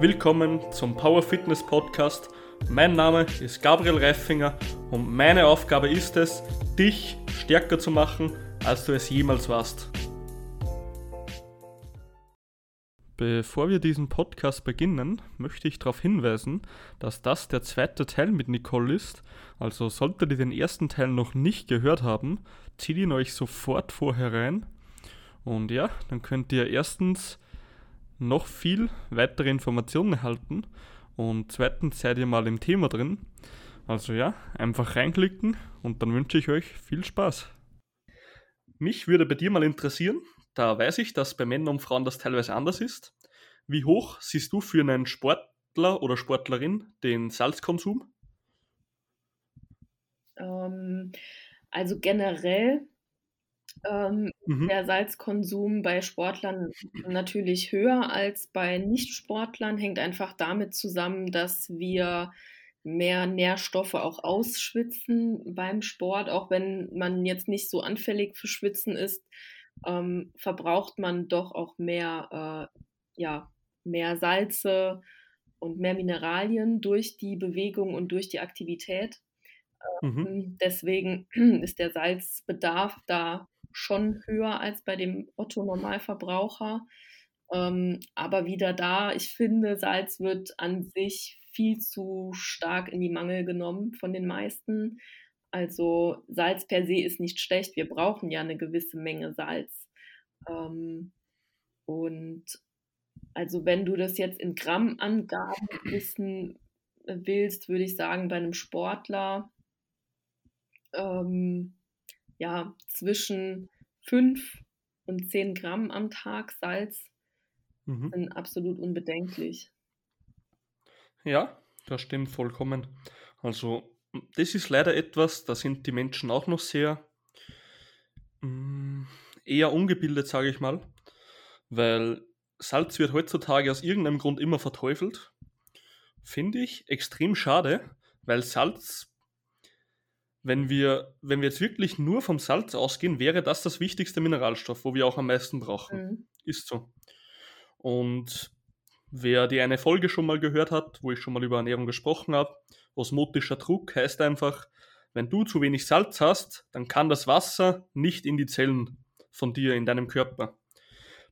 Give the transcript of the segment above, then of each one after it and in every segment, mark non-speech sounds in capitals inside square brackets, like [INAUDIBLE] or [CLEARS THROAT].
Willkommen zum Power Fitness Podcast. Mein Name ist Gabriel Reifinger und meine Aufgabe ist es, dich stärker zu machen, als du es jemals warst. Bevor wir diesen Podcast beginnen, möchte ich darauf hinweisen, dass das der zweite Teil mit Nicole ist. Also solltet ihr den ersten Teil noch nicht gehört haben, zieht ihn euch sofort vorher rein. Und ja, dann könnt ihr erstens noch viel weitere Informationen erhalten und zweitens seid ihr mal im Thema drin. Also ja, einfach reinklicken und dann wünsche ich euch viel Spaß. Mich würde bei dir mal interessieren, da weiß ich, dass bei Männern und Frauen das teilweise anders ist. Wie hoch siehst du für einen Sportler oder Sportlerin den Salzkonsum? Ähm, also generell ähm, mhm. der Salzkonsum bei Sportlern natürlich höher als bei Nichtsportlern, hängt einfach damit zusammen, dass wir mehr Nährstoffe auch ausschwitzen beim Sport, auch wenn man jetzt nicht so anfällig für Schwitzen ist, ähm, verbraucht man doch auch mehr, äh, ja, mehr Salze und mehr Mineralien durch die Bewegung und durch die Aktivität. Mhm. Ähm, deswegen [CLEARS THROAT] ist der Salzbedarf da schon höher als bei dem Otto-Normalverbraucher. Ähm, aber wieder da, ich finde, Salz wird an sich viel zu stark in die Mangel genommen von den meisten. Also Salz per se ist nicht schlecht. Wir brauchen ja eine gewisse Menge Salz. Ähm, und also wenn du das jetzt in Grammangaben wissen willst, würde ich sagen, bei einem Sportler ähm, ja, zwischen 5 und 10 Gramm am Tag Salz mhm. sind absolut unbedenklich. Ja, das stimmt vollkommen. Also, das ist leider etwas, da sind die Menschen auch noch sehr mh, mm, eher ungebildet, sage ich mal, weil Salz wird heutzutage aus irgendeinem Grund immer verteufelt. Finde ich extrem schade, weil Salz wenn wir, wenn wir jetzt wirklich nur vom Salz ausgehen, wäre das das wichtigste Mineralstoff, wo wir auch am meisten brauchen. Mhm. Ist so. Und wer die eine Folge schon mal gehört hat, wo ich schon mal über Ernährung gesprochen habe, osmotischer Druck heißt einfach, wenn du zu wenig Salz hast, dann kann das Wasser nicht in die Zellen von dir, in deinem Körper.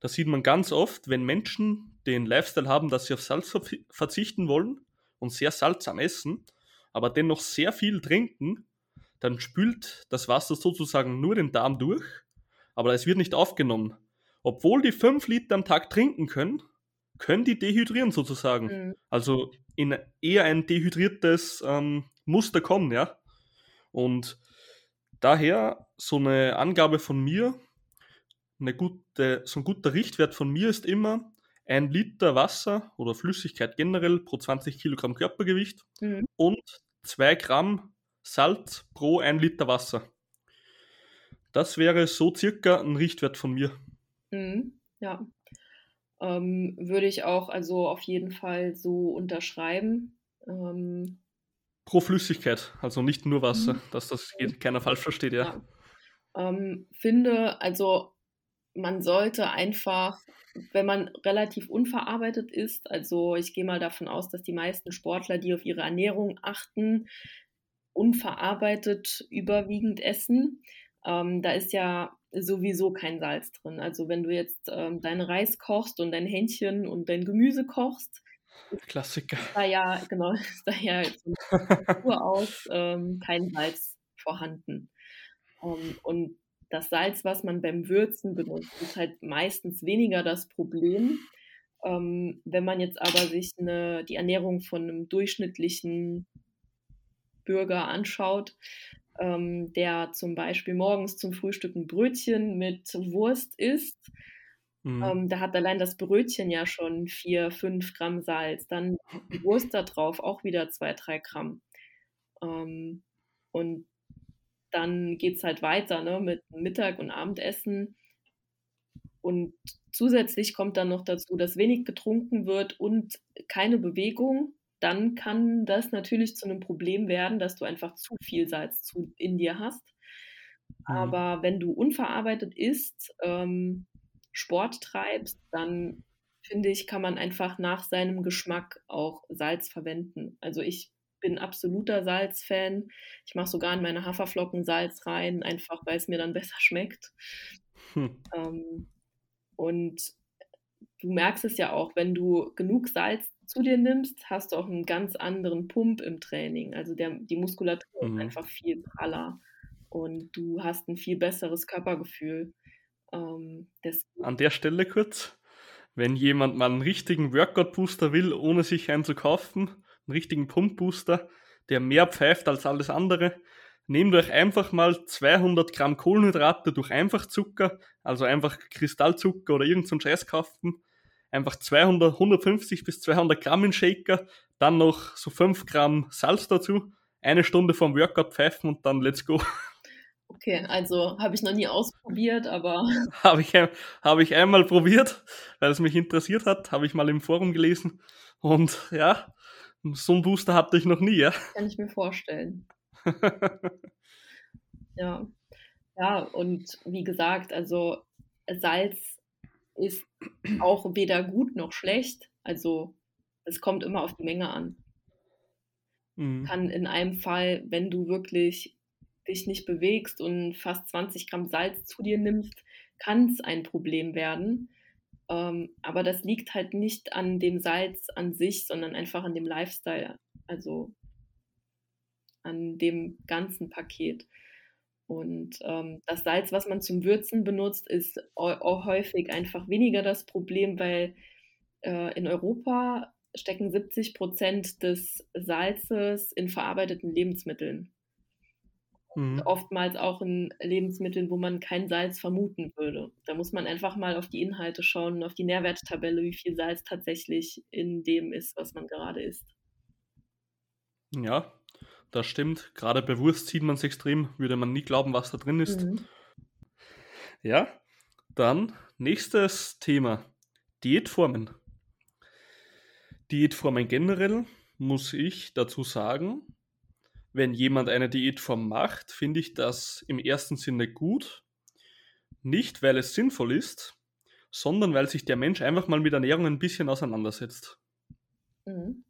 Das sieht man ganz oft, wenn Menschen den Lifestyle haben, dass sie auf Salz verzichten wollen und sehr salzsam essen, aber dennoch sehr viel trinken, dann spült das Wasser sozusagen nur den Darm durch, aber es wird nicht aufgenommen. Obwohl die 5 Liter am Tag trinken können, können die dehydrieren sozusagen. Mhm. Also in eher ein dehydriertes ähm, Muster kommen, ja. Und daher so eine Angabe von mir, eine gute, so ein guter Richtwert von mir ist immer ein Liter Wasser oder Flüssigkeit generell pro 20 Kilogramm Körpergewicht mhm. und 2 Gramm Salz pro 1 Liter Wasser. Das wäre so circa ein Richtwert von mir. Mhm, ja. Ähm, würde ich auch also auf jeden Fall so unterschreiben. Ähm, pro Flüssigkeit, also nicht nur Wasser, mhm. dass das keiner falsch versteht, ja. ja. Ähm, finde, also man sollte einfach, wenn man relativ unverarbeitet ist, also ich gehe mal davon aus, dass die meisten Sportler, die auf ihre Ernährung achten, unverarbeitet überwiegend essen. Ähm, da ist ja sowieso kein Salz drin. Also wenn du jetzt ähm, deinen Reis kochst und dein Hähnchen und dein Gemüse kochst, Klassiker. Da ja, genau, [LAUGHS] ist da ja von Natur [LAUGHS] aus ähm, kein Salz vorhanden. Ähm, und das Salz, was man beim Würzen benutzt, ist halt meistens weniger das Problem. Ähm, wenn man jetzt aber sich eine, die Ernährung von einem durchschnittlichen Bürger anschaut, ähm, der zum Beispiel morgens zum Frühstück ein Brötchen mit Wurst isst, mhm. ähm, da hat allein das Brötchen ja schon 4, 5 Gramm Salz. Dann die Wurst da drauf auch wieder 2, 3 Gramm. Ähm, und dann geht es halt weiter ne, mit Mittag- und Abendessen. Und zusätzlich kommt dann noch dazu, dass wenig getrunken wird und keine Bewegung dann kann das natürlich zu einem Problem werden, dass du einfach zu viel Salz zu, in dir hast. Mhm. Aber wenn du unverarbeitet isst, ähm, Sport treibst, dann finde ich, kann man einfach nach seinem Geschmack auch Salz verwenden. Also, ich bin absoluter Salzfan. Ich mache sogar in meine Haferflocken Salz rein, einfach weil es mir dann [LAUGHS] besser schmeckt. Hm. Ähm, und du merkst es ja auch, wenn du genug Salz zu dir nimmst, hast du auch einen ganz anderen Pump im Training. Also der, die Muskulatur mhm. ist einfach viel praller und du hast ein viel besseres Körpergefühl. Ähm, An der Stelle kurz, wenn jemand mal einen richtigen Workout-Booster will, ohne sich einen zu kaufen, einen richtigen Pump-Booster, der mehr pfeift als alles andere, nehmt euch einfach mal 200 Gramm Kohlenhydrate durch Einfachzucker, also einfach Kristallzucker oder irgendeinen Scheiß kaufen, einfach 200, 150 bis 200 Gramm in Shaker, dann noch so 5 Gramm Salz dazu, eine Stunde vom Workout pfeifen und dann let's go. Okay, also habe ich noch nie ausprobiert, aber. [LAUGHS] habe ich, hab ich einmal probiert, weil es mich interessiert hat, habe ich mal im Forum gelesen. Und ja, so einen Booster hatte ich noch nie, ja. Kann ich mir vorstellen. [LAUGHS] ja. Ja, und wie gesagt, also Salz ist auch weder gut noch schlecht. Also es kommt immer auf die Menge an. Mhm. Kann in einem Fall, wenn du wirklich dich nicht bewegst und fast 20 Gramm Salz zu dir nimmst, kann es ein Problem werden. Ähm, aber das liegt halt nicht an dem Salz an sich, sondern einfach an dem Lifestyle, also an dem ganzen Paket. Und ähm, das Salz, was man zum Würzen benutzt, ist häufig einfach weniger das Problem, weil äh, in Europa stecken 70 Prozent des Salzes in verarbeiteten Lebensmitteln. Mhm. Oftmals auch in Lebensmitteln, wo man kein Salz vermuten würde. Da muss man einfach mal auf die Inhalte schauen, auf die Nährwerttabelle, wie viel Salz tatsächlich in dem ist, was man gerade isst. Ja, das stimmt. Gerade bei Wurst sieht man es extrem, würde man nie glauben, was da drin ist. Mhm. Ja, dann nächstes Thema. Diätformen. Diätformen generell muss ich dazu sagen, wenn jemand eine Diätform macht, finde ich das im ersten Sinne gut. Nicht, weil es sinnvoll ist, sondern weil sich der Mensch einfach mal mit Ernährung ein bisschen auseinandersetzt. Mhm.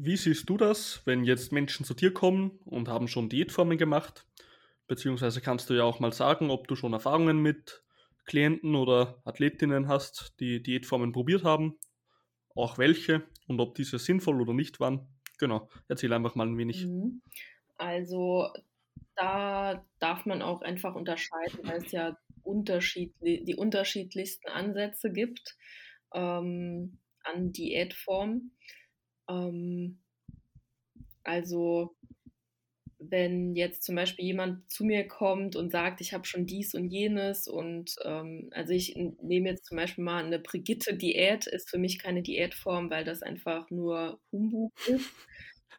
Wie siehst du das, wenn jetzt Menschen zu dir kommen und haben schon Diätformen gemacht? Beziehungsweise kannst du ja auch mal sagen, ob du schon Erfahrungen mit Klienten oder Athletinnen hast, die Diätformen probiert haben, auch welche und ob diese sinnvoll oder nicht waren. Genau, erzähl einfach mal ein wenig. Mhm. Also da darf man auch einfach unterscheiden, weil es ja unterschiedli die unterschiedlichsten Ansätze gibt ähm, an Diätform. Ähm, also wenn jetzt zum Beispiel jemand zu mir kommt und sagt, ich habe schon dies und jenes und ähm, also ich nehme jetzt zum Beispiel mal eine Brigitte-Diät, ist für mich keine Diätform, weil das einfach nur Humbug ist.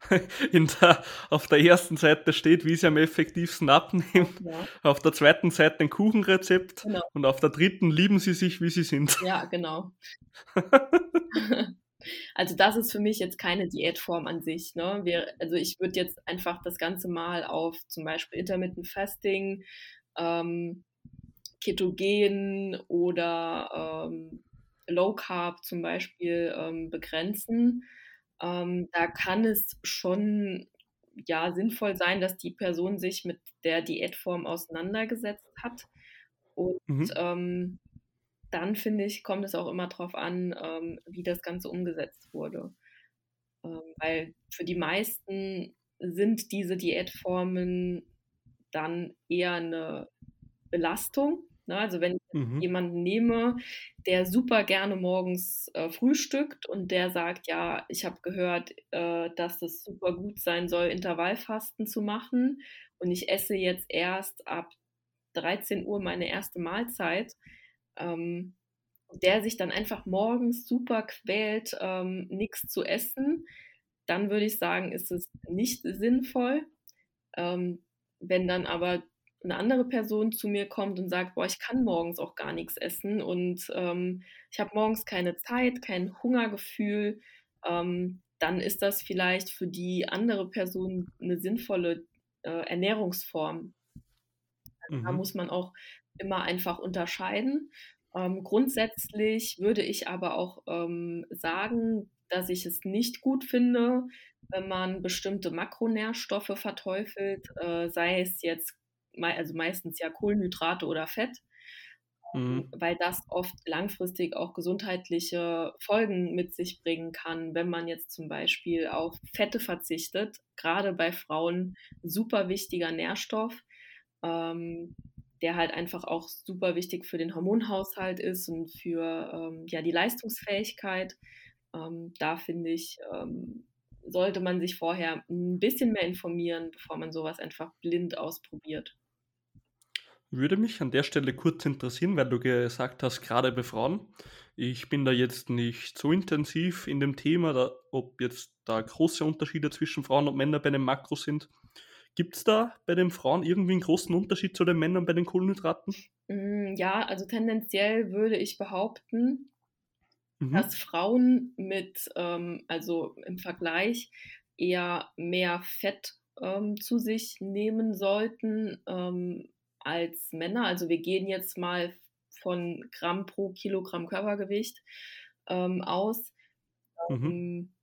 [LAUGHS] Der, auf der ersten Seite steht, wie sie am effektivsten abnehmen. Ja. Auf der zweiten Seite ein Kuchenrezept. Genau. Und auf der dritten lieben sie sich, wie sie sind. Ja, genau. [LAUGHS] Also das ist für mich jetzt keine Diätform an sich. Ne? Wir, also ich würde jetzt einfach das Ganze mal auf zum Beispiel Intermittent Fasting, ähm, Ketogen oder ähm, Low Carb zum Beispiel ähm, begrenzen. Ähm, da kann es schon ja sinnvoll sein, dass die Person sich mit der Diätform auseinandergesetzt hat und mhm. Dann finde ich, kommt es auch immer darauf an, ähm, wie das Ganze umgesetzt wurde. Ähm, weil für die meisten sind diese Diätformen dann eher eine Belastung. Ne? Also wenn ich mhm. jemanden nehme, der super gerne morgens äh, frühstückt und der sagt, ja, ich habe gehört, äh, dass es super gut sein soll, Intervallfasten zu machen und ich esse jetzt erst ab 13 Uhr meine erste Mahlzeit, ähm, der sich dann einfach morgens super quält, ähm, nichts zu essen, dann würde ich sagen, ist es nicht sinnvoll. Ähm, wenn dann aber eine andere Person zu mir kommt und sagt, boah, ich kann morgens auch gar nichts essen und ähm, ich habe morgens keine Zeit, kein Hungergefühl, ähm, dann ist das vielleicht für die andere Person eine sinnvolle äh, Ernährungsform. Mhm. Da muss man auch immer einfach unterscheiden. Ähm, grundsätzlich würde ich aber auch ähm, sagen, dass ich es nicht gut finde, wenn man bestimmte Makronährstoffe verteufelt, äh, sei es jetzt also meistens ja Kohlenhydrate oder Fett, mhm. weil das oft langfristig auch gesundheitliche Folgen mit sich bringen kann, wenn man jetzt zum Beispiel auf Fette verzichtet. Gerade bei Frauen super wichtiger Nährstoff. Ähm, der halt einfach auch super wichtig für den Hormonhaushalt ist und für ähm, ja, die Leistungsfähigkeit. Ähm, da finde ich, ähm, sollte man sich vorher ein bisschen mehr informieren, bevor man sowas einfach blind ausprobiert. Würde mich an der Stelle kurz interessieren, weil du gesagt hast, gerade bei Frauen. Ich bin da jetzt nicht so intensiv in dem Thema, da, ob jetzt da große Unterschiede zwischen Frauen und Männern bei den Makros sind. Gibt es da bei den Frauen irgendwie einen großen Unterschied zu den Männern bei den Kohlenhydraten? Mm, ja, also tendenziell würde ich behaupten, mhm. dass Frauen mit, ähm, also im Vergleich, eher mehr Fett ähm, zu sich nehmen sollten ähm, als Männer. Also wir gehen jetzt mal von Gramm pro Kilogramm Körpergewicht ähm, aus. Mhm.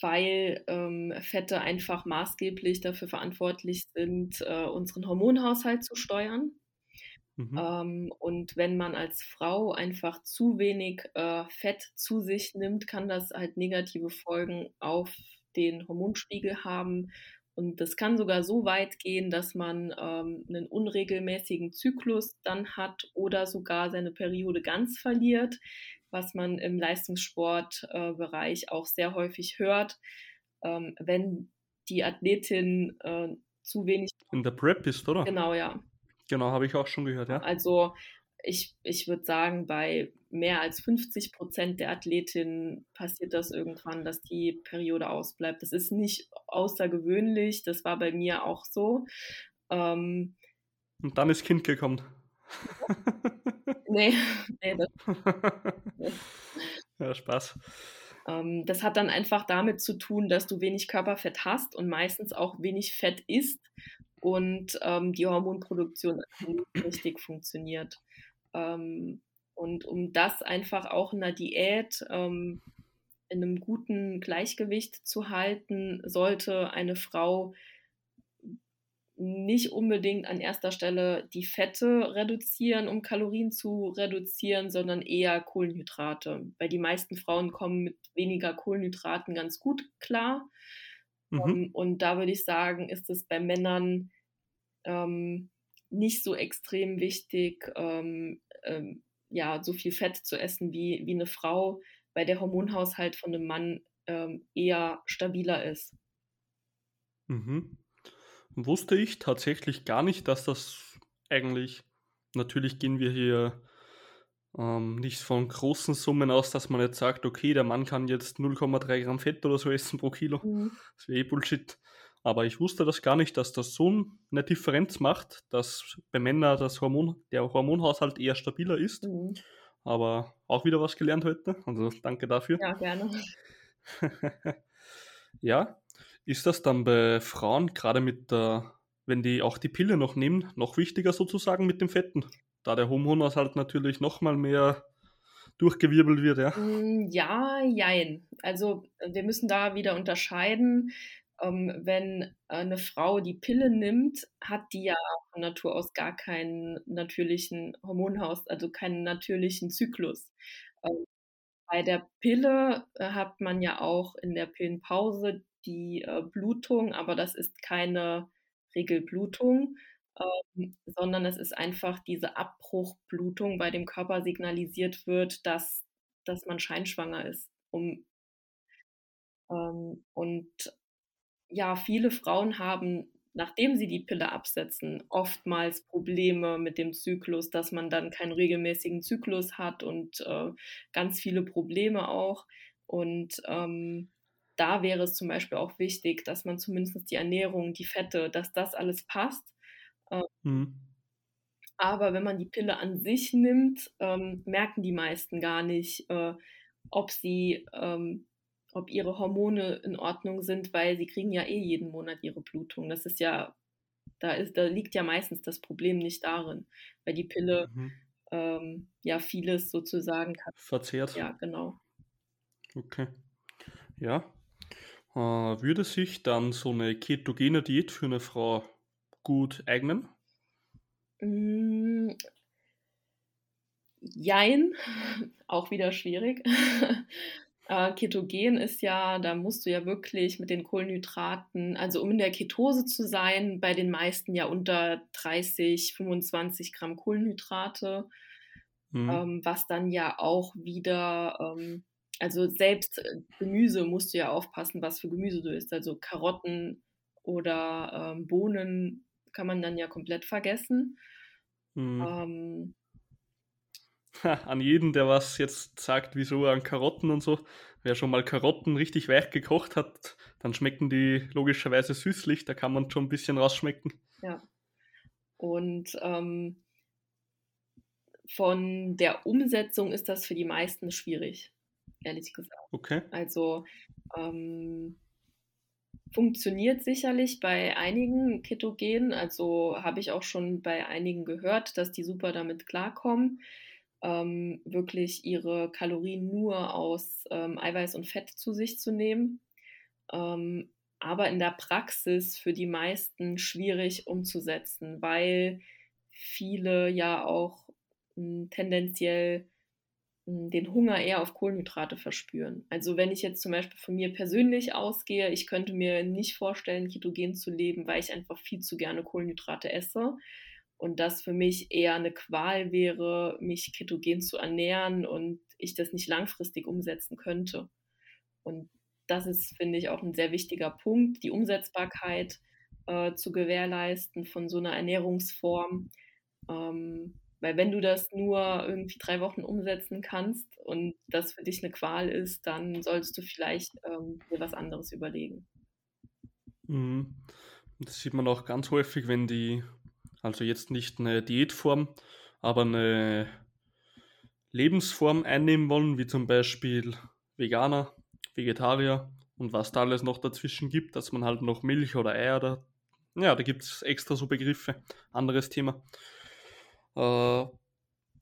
Weil ähm, Fette einfach maßgeblich dafür verantwortlich sind, äh, unseren Hormonhaushalt zu steuern. Mhm. Ähm, und wenn man als Frau einfach zu wenig äh, Fett zu sich nimmt, kann das halt negative Folgen auf den Hormonspiegel haben. Und das kann sogar so weit gehen, dass man ähm, einen unregelmäßigen Zyklus dann hat oder sogar seine Periode ganz verliert was man im Leistungssportbereich äh, auch sehr häufig hört, ähm, wenn die Athletin äh, zu wenig. In der Prep ist, oder? Genau, ja. Genau, habe ich auch schon gehört, ja. Also ich, ich würde sagen, bei mehr als 50 Prozent der Athletinnen passiert das irgendwann, dass die Periode ausbleibt. Das ist nicht außergewöhnlich, das war bei mir auch so. Ähm, Und dann ist Kind gekommen. [LAUGHS] nee, [LAUGHS] nee, das, [LAUGHS] Ja, Spaß. Ähm, das hat dann einfach damit zu tun, dass du wenig Körperfett hast und meistens auch wenig Fett isst und ähm, die Hormonproduktion [CLEARS THROAT] richtig funktioniert. Ähm, und um das einfach auch in der Diät ähm, in einem guten Gleichgewicht zu halten, sollte eine Frau nicht unbedingt an erster Stelle die Fette reduzieren, um Kalorien zu reduzieren, sondern eher Kohlenhydrate. Weil die meisten Frauen kommen mit weniger Kohlenhydraten ganz gut klar. Mhm. Um, ähm, und da würde ich sagen, ist es bei Männern ähm, nicht so extrem wichtig, ähm, ähm, ja, so viel Fett zu essen wie, wie eine Frau, weil der Hormonhaushalt von einem Mann ähm, eher stabiler ist. Mhm wusste ich tatsächlich gar nicht, dass das eigentlich, natürlich gehen wir hier ähm, nicht von großen Summen aus, dass man jetzt sagt, okay, der Mann kann jetzt 0,3 Gramm Fett oder so essen pro Kilo. Mhm. Das wäre eh Bullshit. Aber ich wusste das gar nicht, dass das so eine Differenz macht, dass bei Männern das Hormon, der Hormonhaushalt eher stabiler ist. Mhm. Aber auch wieder was gelernt heute. Also danke dafür. Ja, gerne. [LAUGHS] ja, ist das dann bei Frauen, gerade mit der, wenn die auch die Pille noch nehmen, noch wichtiger sozusagen mit dem Fetten? Da der Hormonhaushalt natürlich nochmal mehr durchgewirbelt wird, ja? Mm, ja, jein. Also wir müssen da wieder unterscheiden. Ähm, wenn eine Frau die Pille nimmt, hat die ja von Natur aus gar keinen natürlichen Hormonhaus, also keinen natürlichen Zyklus. Ähm, bei der Pille äh, hat man ja auch in der Pillenpause die äh, Blutung, aber das ist keine Regelblutung, ähm, sondern es ist einfach diese Abbruchblutung, bei dem Körper signalisiert wird, dass, dass man scheinschwanger ist. Um, ähm, und ja, viele Frauen haben, nachdem sie die Pille absetzen, oftmals Probleme mit dem Zyklus, dass man dann keinen regelmäßigen Zyklus hat und äh, ganz viele Probleme auch. Und ähm, da wäre es zum Beispiel auch wichtig, dass man zumindest die Ernährung, die Fette, dass das alles passt. Ähm, mhm. Aber wenn man die Pille an sich nimmt, ähm, merken die meisten gar nicht, äh, ob sie, ähm, ob ihre Hormone in Ordnung sind, weil sie kriegen ja eh jeden Monat ihre Blutung. Das ist ja, da ist, da liegt ja meistens das Problem nicht darin, weil die Pille mhm. ähm, ja vieles sozusagen verzehrt. Ja, genau. Okay. Ja. Äh, würde sich dann so eine ketogene Diät für eine Frau gut eignen? Mm, jein, [LAUGHS] auch wieder schwierig. [LAUGHS] Äh, Ketogen ist ja, da musst du ja wirklich mit den Kohlenhydraten, also um in der Ketose zu sein, bei den meisten ja unter 30, 25 Gramm Kohlenhydrate, mhm. ähm, was dann ja auch wieder, ähm, also selbst äh, Gemüse musst du ja aufpassen, was für Gemüse du isst. Also Karotten oder ähm, Bohnen kann man dann ja komplett vergessen. Mhm. Ähm, an jeden, der was jetzt sagt, wieso an Karotten und so. Wer schon mal Karotten richtig weich gekocht hat, dann schmecken die logischerweise süßlich. Da kann man schon ein bisschen rausschmecken. Ja. Und ähm, von der Umsetzung ist das für die meisten schwierig, ehrlich gesagt. Okay. Also ähm, funktioniert sicherlich bei einigen Ketogenen. Also habe ich auch schon bei einigen gehört, dass die super damit klarkommen ähm, wirklich ihre Kalorien nur aus ähm, Eiweiß und Fett zu sich zu nehmen. Ähm, aber in der Praxis für die meisten schwierig umzusetzen, weil viele ja auch mh, hm, tendenziell den Hunger eher auf Kohlenhydrate verspüren. Also wenn ich jetzt zum Beispiel von mir persönlich ausgehe, ich könnte mir nicht vorstellen, ketogen zu leben, weil ich einfach viel zu gerne Kohlenhydrate esse und das für mich eher eine Qual wäre, mich ketogen zu ernähren und ich das nicht langfristig umsetzen könnte. Und das ist, finde ich, auch ein sehr wichtiger Punkt, die Umsetzbarkeit äh, zu gewährleisten von so einer Ernährungsform. Ähm, weil wenn du das nur irgendwie drei Wochen umsetzen kannst und das für dich eine Qual ist, dann solltest du vielleicht ähm, dir was anderes überlegen. Mhm. Das sieht man auch ganz häufig, wenn die also jetzt nicht eine Diätform, aber eine Lebensform einnehmen wollen, wie zum Beispiel Veganer, Vegetarier und was da alles noch dazwischen gibt, dass man halt noch Milch oder Eier oder ja, da gibt es extra so Begriffe, anderes Thema. Äh,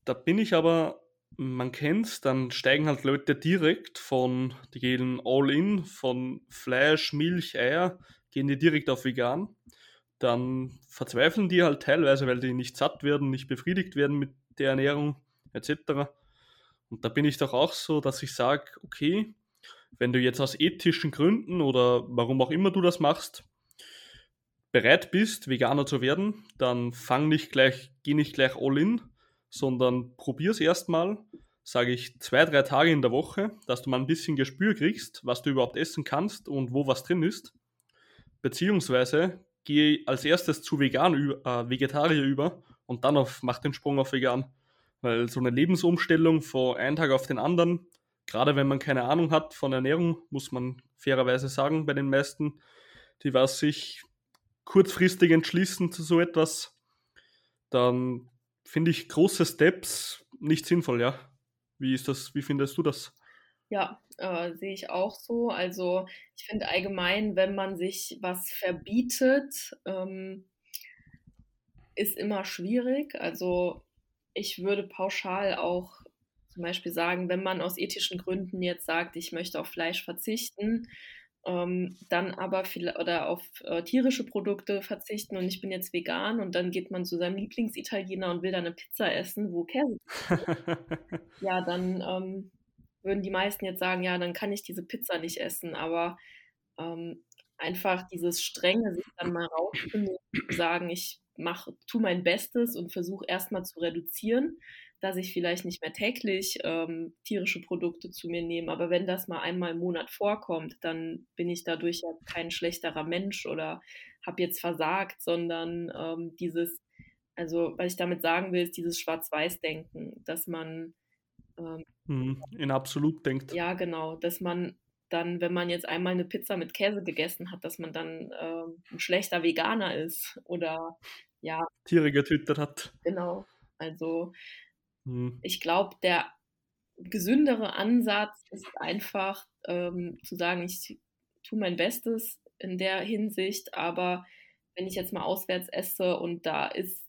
da bin ich aber, man kennt es, dann steigen halt Leute direkt von, die gehen all in, von Fleisch, Milch, Eier, gehen die direkt auf vegan dann verzweifeln die halt teilweise, weil die nicht satt werden, nicht befriedigt werden mit der Ernährung etc. Und da bin ich doch auch so, dass ich sage, okay, wenn du jetzt aus ethischen Gründen oder warum auch immer du das machst, bereit bist, Veganer zu werden, dann fang nicht gleich, geh nicht gleich all in, sondern probier es erstmal, sage ich, zwei, drei Tage in der Woche, dass du mal ein bisschen Gespür kriegst, was du überhaupt essen kannst und wo was drin ist. Beziehungsweise gehe als erstes zu vegan, äh, Vegetarier über und dann auf, mach den Sprung auf vegan. Weil so eine Lebensumstellung von einem Tag auf den anderen, gerade wenn man keine Ahnung hat von Ernährung, muss man fairerweise sagen, bei den meisten, die was sich kurzfristig entschließen zu so etwas, dann finde ich große Steps nicht sinnvoll, ja. Wie ist das, wie findest du das? Ja, äh, sehe ich auch so. Also ich finde allgemein, wenn man sich was verbietet, ähm, ist immer schwierig. Also ich würde pauschal auch zum Beispiel sagen, wenn man aus ethischen Gründen jetzt sagt, ich möchte auf Fleisch verzichten, ähm, dann aber viel oder auf äh, tierische Produkte verzichten und ich bin jetzt vegan und dann geht man zu seinem Lieblingsitaliener und will dann eine Pizza essen, wo Käse [LAUGHS] ja, dann ähm, würden die meisten jetzt sagen, ja, dann kann ich diese Pizza nicht essen. Aber ähm, einfach dieses Strenge, sich dann mal rauszunehmen, sagen, ich mach, tu mein Bestes und versuche erstmal zu reduzieren, dass ich vielleicht nicht mehr täglich ähm, tierische Produkte zu mir nehme. Aber wenn das mal einmal im Monat vorkommt, dann bin ich dadurch ja kein schlechterer Mensch oder habe jetzt versagt, sondern ähm, dieses, also was ich damit sagen will, ist dieses Schwarz-Weiß-Denken, dass man ähm, hm, in absolut denkt. Ja, genau, dass man dann, wenn man jetzt einmal eine Pizza mit Käse gegessen hat, dass man dann äh, ein schlechter Veganer ist oder ja. Tiere getötet hat. Genau. Also hm. ich glaube, der gesündere Ansatz ist einfach ähm, zu sagen, ich tue mein Bestes in der Hinsicht, aber wenn ich jetzt mal auswärts esse und da ist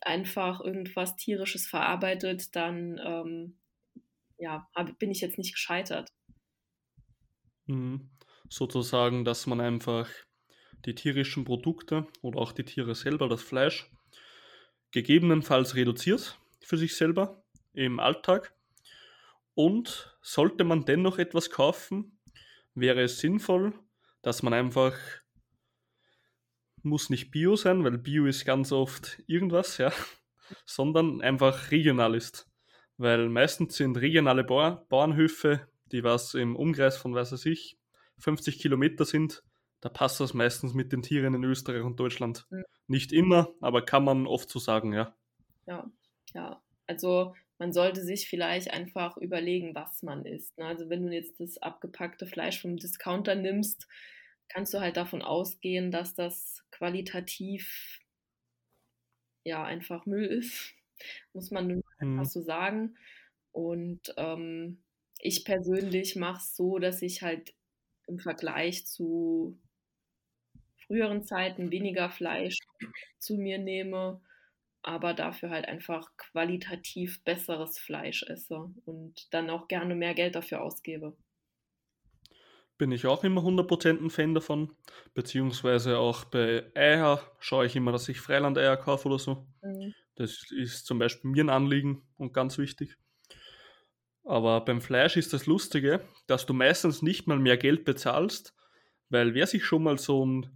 einfach irgendwas tierisches verarbeitet, dann ähm, ja, hab, bin ich jetzt nicht gescheitert. Mhm. Sozusagen, dass man einfach die tierischen Produkte oder auch die Tiere selber, das Fleisch, gegebenenfalls reduziert für sich selber im Alltag. Und sollte man dennoch etwas kaufen, wäre es sinnvoll, dass man einfach, muss nicht Bio sein, weil Bio ist ganz oft irgendwas, ja, [LAUGHS] sondern einfach regional ist. Weil meistens sind regionale Bauer, Bauernhöfe, die was im Umkreis von, weiß ich, 50 Kilometer sind, da passt das meistens mit den Tieren in Österreich und Deutschland. Mhm. Nicht immer, aber kann man oft so sagen, ja. Ja, ja. Also man sollte sich vielleicht einfach überlegen, was man isst. Ne? Also wenn du jetzt das abgepackte Fleisch vom Discounter nimmst, kannst du halt davon ausgehen, dass das qualitativ ja einfach Müll ist. [LAUGHS] Muss man nur mhm. einfach so sagen. Und ähm, ich persönlich mache es so, dass ich halt im Vergleich zu früheren Zeiten weniger Fleisch zu mir nehme, aber dafür halt einfach qualitativ besseres Fleisch esse und dann auch gerne mehr Geld dafür ausgebe. Bin ich auch immer 100% ein Fan davon, beziehungsweise auch bei Eier schaue ich immer, dass ich Freiland-Eier kaufe oder so. Mhm. Das ist zum Beispiel mir ein Anliegen und ganz wichtig. Aber beim Fleisch ist das Lustige, dass du meistens nicht mal mehr Geld bezahlst, weil wer sich schon mal so ein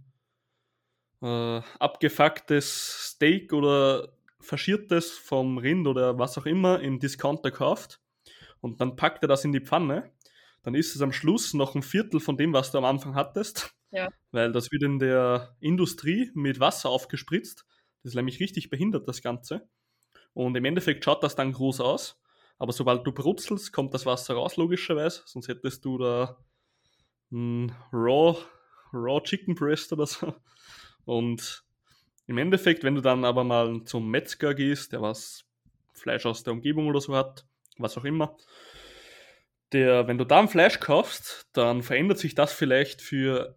äh, abgefucktes Steak oder faschiertes vom Rind oder was auch immer im Discounter kauft und dann packt er das in die Pfanne, dann ist es am Schluss noch ein Viertel von dem, was du am Anfang hattest. Ja. Weil das wird in der Industrie mit Wasser aufgespritzt. Das ist nämlich richtig behindert, das Ganze. Und im Endeffekt schaut das dann groß aus. Aber sobald du brutzelst, kommt das Wasser raus, logischerweise. Sonst hättest du da ein Raw, Raw Chicken Breast oder so. Und im Endeffekt, wenn du dann aber mal zum Metzger gehst, der was Fleisch aus der Umgebung oder so hat, was auch immer, der, wenn du da ein Fleisch kaufst, dann verändert sich das vielleicht für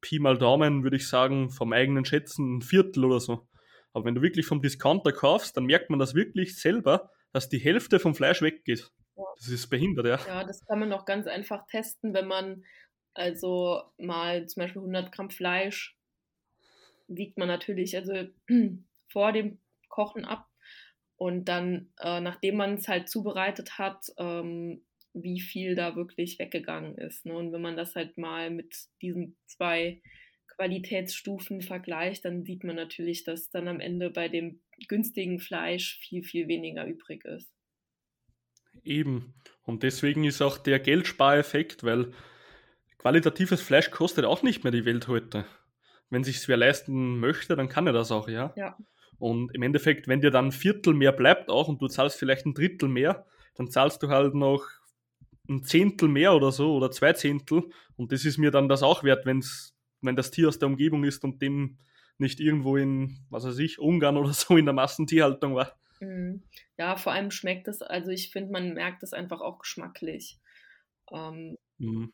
Pi mal Daumen, würde ich sagen, vom eigenen Schätzen ein Viertel oder so. Aber wenn du wirklich vom Discounter kaufst, dann merkt man das wirklich selber, dass die Hälfte vom Fleisch weggeht. Ja. Das ist behindert, ja. Ja, das kann man noch ganz einfach testen, wenn man also mal zum Beispiel 100 Gramm Fleisch wiegt man natürlich also [CLEARS THROAT] vor dem Kochen ab und dann, äh, nachdem man es halt zubereitet hat, ähm, wie viel da wirklich weggegangen ist. Ne? Und wenn man das halt mal mit diesen zwei Qualitätsstufen vergleicht, dann sieht man natürlich, dass dann am Ende bei dem günstigen Fleisch viel, viel weniger übrig ist. Eben. Und deswegen ist auch der Geldspareffekt, weil qualitatives Fleisch kostet auch nicht mehr die Welt heute. Wenn sich wer leisten möchte, dann kann er das auch, ja. Ja. Und im Endeffekt, wenn dir dann ein Viertel mehr bleibt auch und du zahlst vielleicht ein Drittel mehr, dann zahlst du halt noch ein Zehntel mehr oder so oder zwei Zehntel und das ist mir dann das auch wert, wenn's, wenn das Tier aus der Umgebung ist und dem nicht irgendwo in, was weiß ich, Ungarn oder so in der Massentierhaltung war. Mhm. Ja, vor allem schmeckt es, also ich finde, man merkt es einfach auch geschmacklich. Ähm, mhm.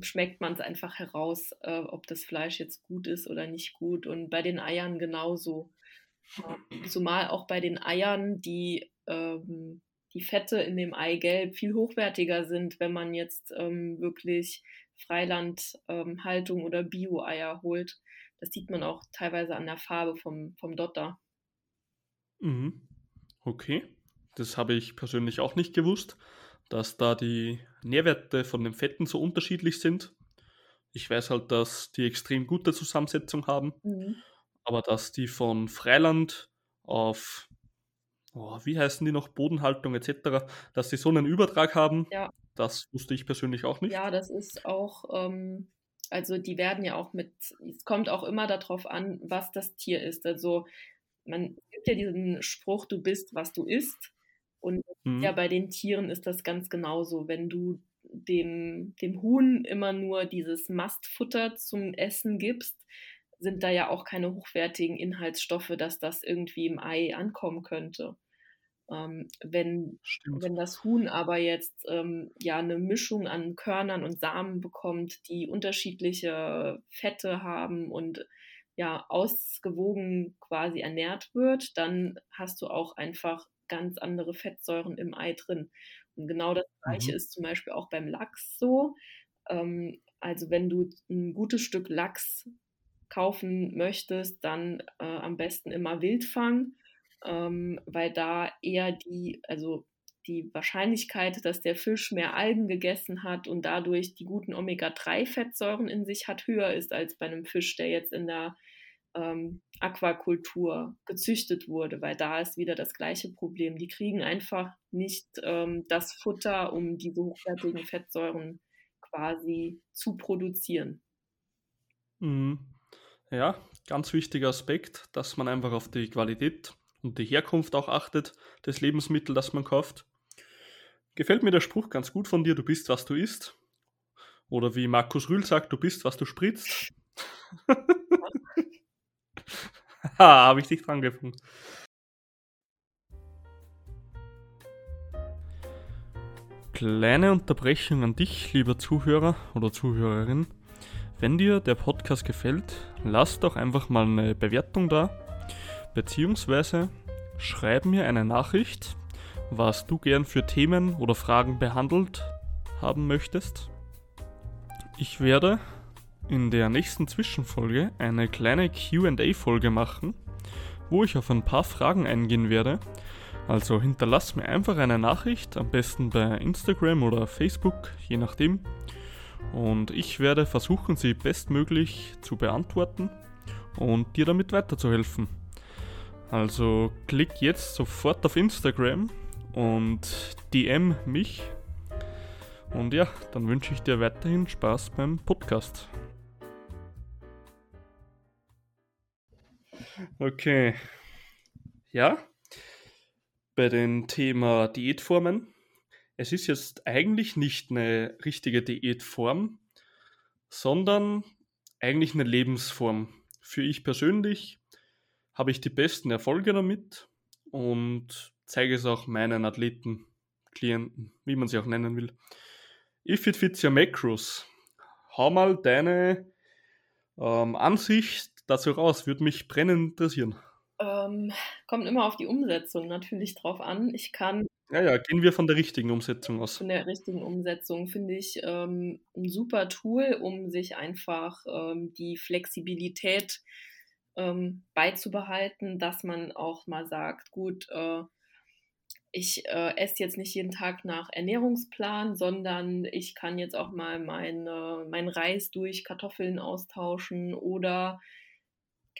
Schmeckt man es einfach heraus, äh, ob das Fleisch jetzt gut ist oder nicht gut. Und bei den Eiern genauso. Zumal auch bei den Eiern, die, ähm, die Fette in dem Eigelb viel hochwertiger sind, wenn man jetzt ähm, wirklich Freilandhaltung ähm, oder Bio-Eier holt. Das sieht man auch teilweise an der Farbe vom, vom Dotter. Mhm. Okay, das habe ich persönlich auch nicht gewusst, dass da die Nährwerte von den Fetten so unterschiedlich sind. Ich weiß halt, dass die extrem gute Zusammensetzung haben, mhm. aber dass die von Freiland auf, oh, wie heißen die noch, Bodenhaltung etc., dass die so einen Übertrag haben, ja. das wusste ich persönlich auch nicht. Ja, das ist auch ähm, also die werden ja auch mit, es kommt auch immer darauf an, was das Tier ist. Also man gibt ja diesen Spruch, du bist, was du isst. Mhm. ja, bei den Tieren ist das ganz genauso. Wenn du dem, dem Huhn immer nur dieses Mastfutter zum Essen gibst, sind da ja auch keine hochwertigen Inhaltsstoffe, dass das irgendwie im Ei ankommen könnte. Ähm, wenn, wenn das Huhn aber jetzt ähm, ja eine Mischung an Körnern und Samen bekommt, die unterschiedliche Fette haben und ja ausgewogen quasi ernährt wird, dann hast du auch einfach ganz andere Fettsäuren im Ei drin. Und genau das gleiche mhm. ist zum Beispiel auch beim Lachs so. Ähm, also wenn du ein gutes Stück Lachs kaufen möchtest, dann äh, am besten immer Wildfang, ähm, weil da eher die, also die Wahrscheinlichkeit, dass der Fisch mehr Algen gegessen hat und dadurch die guten Omega-3-Fettsäuren in sich hat, höher ist als bei einem Fisch, der jetzt in der ähm, Aquakultur gezüchtet wurde, weil da ist wieder das gleiche Problem. Die kriegen einfach nicht ähm, das Futter, um diese hochwertigen Fettsäuren quasi zu produzieren. Mhm. Ja, ganz wichtiger Aspekt, dass man einfach auf die Qualität und die Herkunft auch achtet des Lebensmittels, das man kauft. Gefällt mir der Spruch ganz gut von dir, du bist, was du isst. Oder wie Markus Rühl sagt, du bist, was du spritzt. [LAUGHS] [LAUGHS] ha, habe ich dich dran gefunden. Kleine Unterbrechung an dich, lieber Zuhörer oder Zuhörerin. Wenn dir der Podcast gefällt, lass doch einfach mal eine Bewertung da, beziehungsweise schreib mir eine Nachricht was du gern für Themen oder Fragen behandelt haben möchtest. Ich werde in der nächsten Zwischenfolge eine kleine QA-Folge machen, wo ich auf ein paar Fragen eingehen werde. Also hinterlass mir einfach eine Nachricht, am besten bei Instagram oder Facebook, je nachdem. Und ich werde versuchen, sie bestmöglich zu beantworten und dir damit weiterzuhelfen. Also klick jetzt sofort auf Instagram und DM mich. Und ja, dann wünsche ich dir weiterhin Spaß beim Podcast. Okay. Ja, bei dem Thema Diätformen. Es ist jetzt eigentlich nicht eine richtige Diätform, sondern eigentlich eine Lebensform. Für ich persönlich habe ich die besten Erfolge damit und zeige es auch meinen Athleten, Klienten, wie man sie auch nennen will. If it fits your macros, hau mal deine ähm, Ansicht dazu raus, würde mich brennend interessieren. Ähm, kommt immer auf die Umsetzung natürlich drauf an. Ich kann. Ja, ja, gehen wir von der richtigen Umsetzung aus. Von der richtigen Umsetzung finde ich ähm, ein super Tool, um sich einfach ähm, die Flexibilität ähm, beizubehalten, dass man auch mal sagt, gut, äh, ich äh, esse jetzt nicht jeden Tag nach Ernährungsplan, sondern ich kann jetzt auch mal meine, meinen Reis durch Kartoffeln austauschen oder,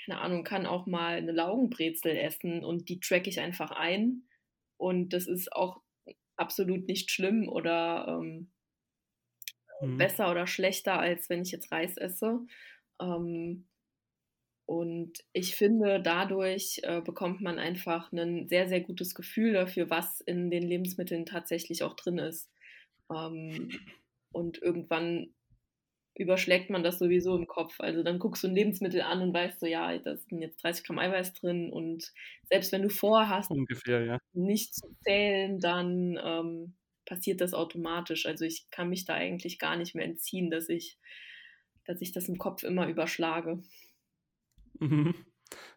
keine Ahnung, kann auch mal eine Laugenbrezel essen und die track ich einfach ein. Und das ist auch absolut nicht schlimm oder ähm, mhm. besser oder schlechter, als wenn ich jetzt Reis esse. Ähm, und ich finde, dadurch äh, bekommt man einfach ein sehr, sehr gutes Gefühl dafür, was in den Lebensmitteln tatsächlich auch drin ist. Ähm, und irgendwann überschlägt man das sowieso im Kopf. Also dann guckst du ein Lebensmittel an und weißt so, ja, da sind jetzt 30 Gramm Eiweiß drin. Und selbst wenn du vorhast, Ungefähr, ja. nicht zu zählen, dann ähm, passiert das automatisch. Also ich kann mich da eigentlich gar nicht mehr entziehen, dass ich, dass ich das im Kopf immer überschlage. Mhm.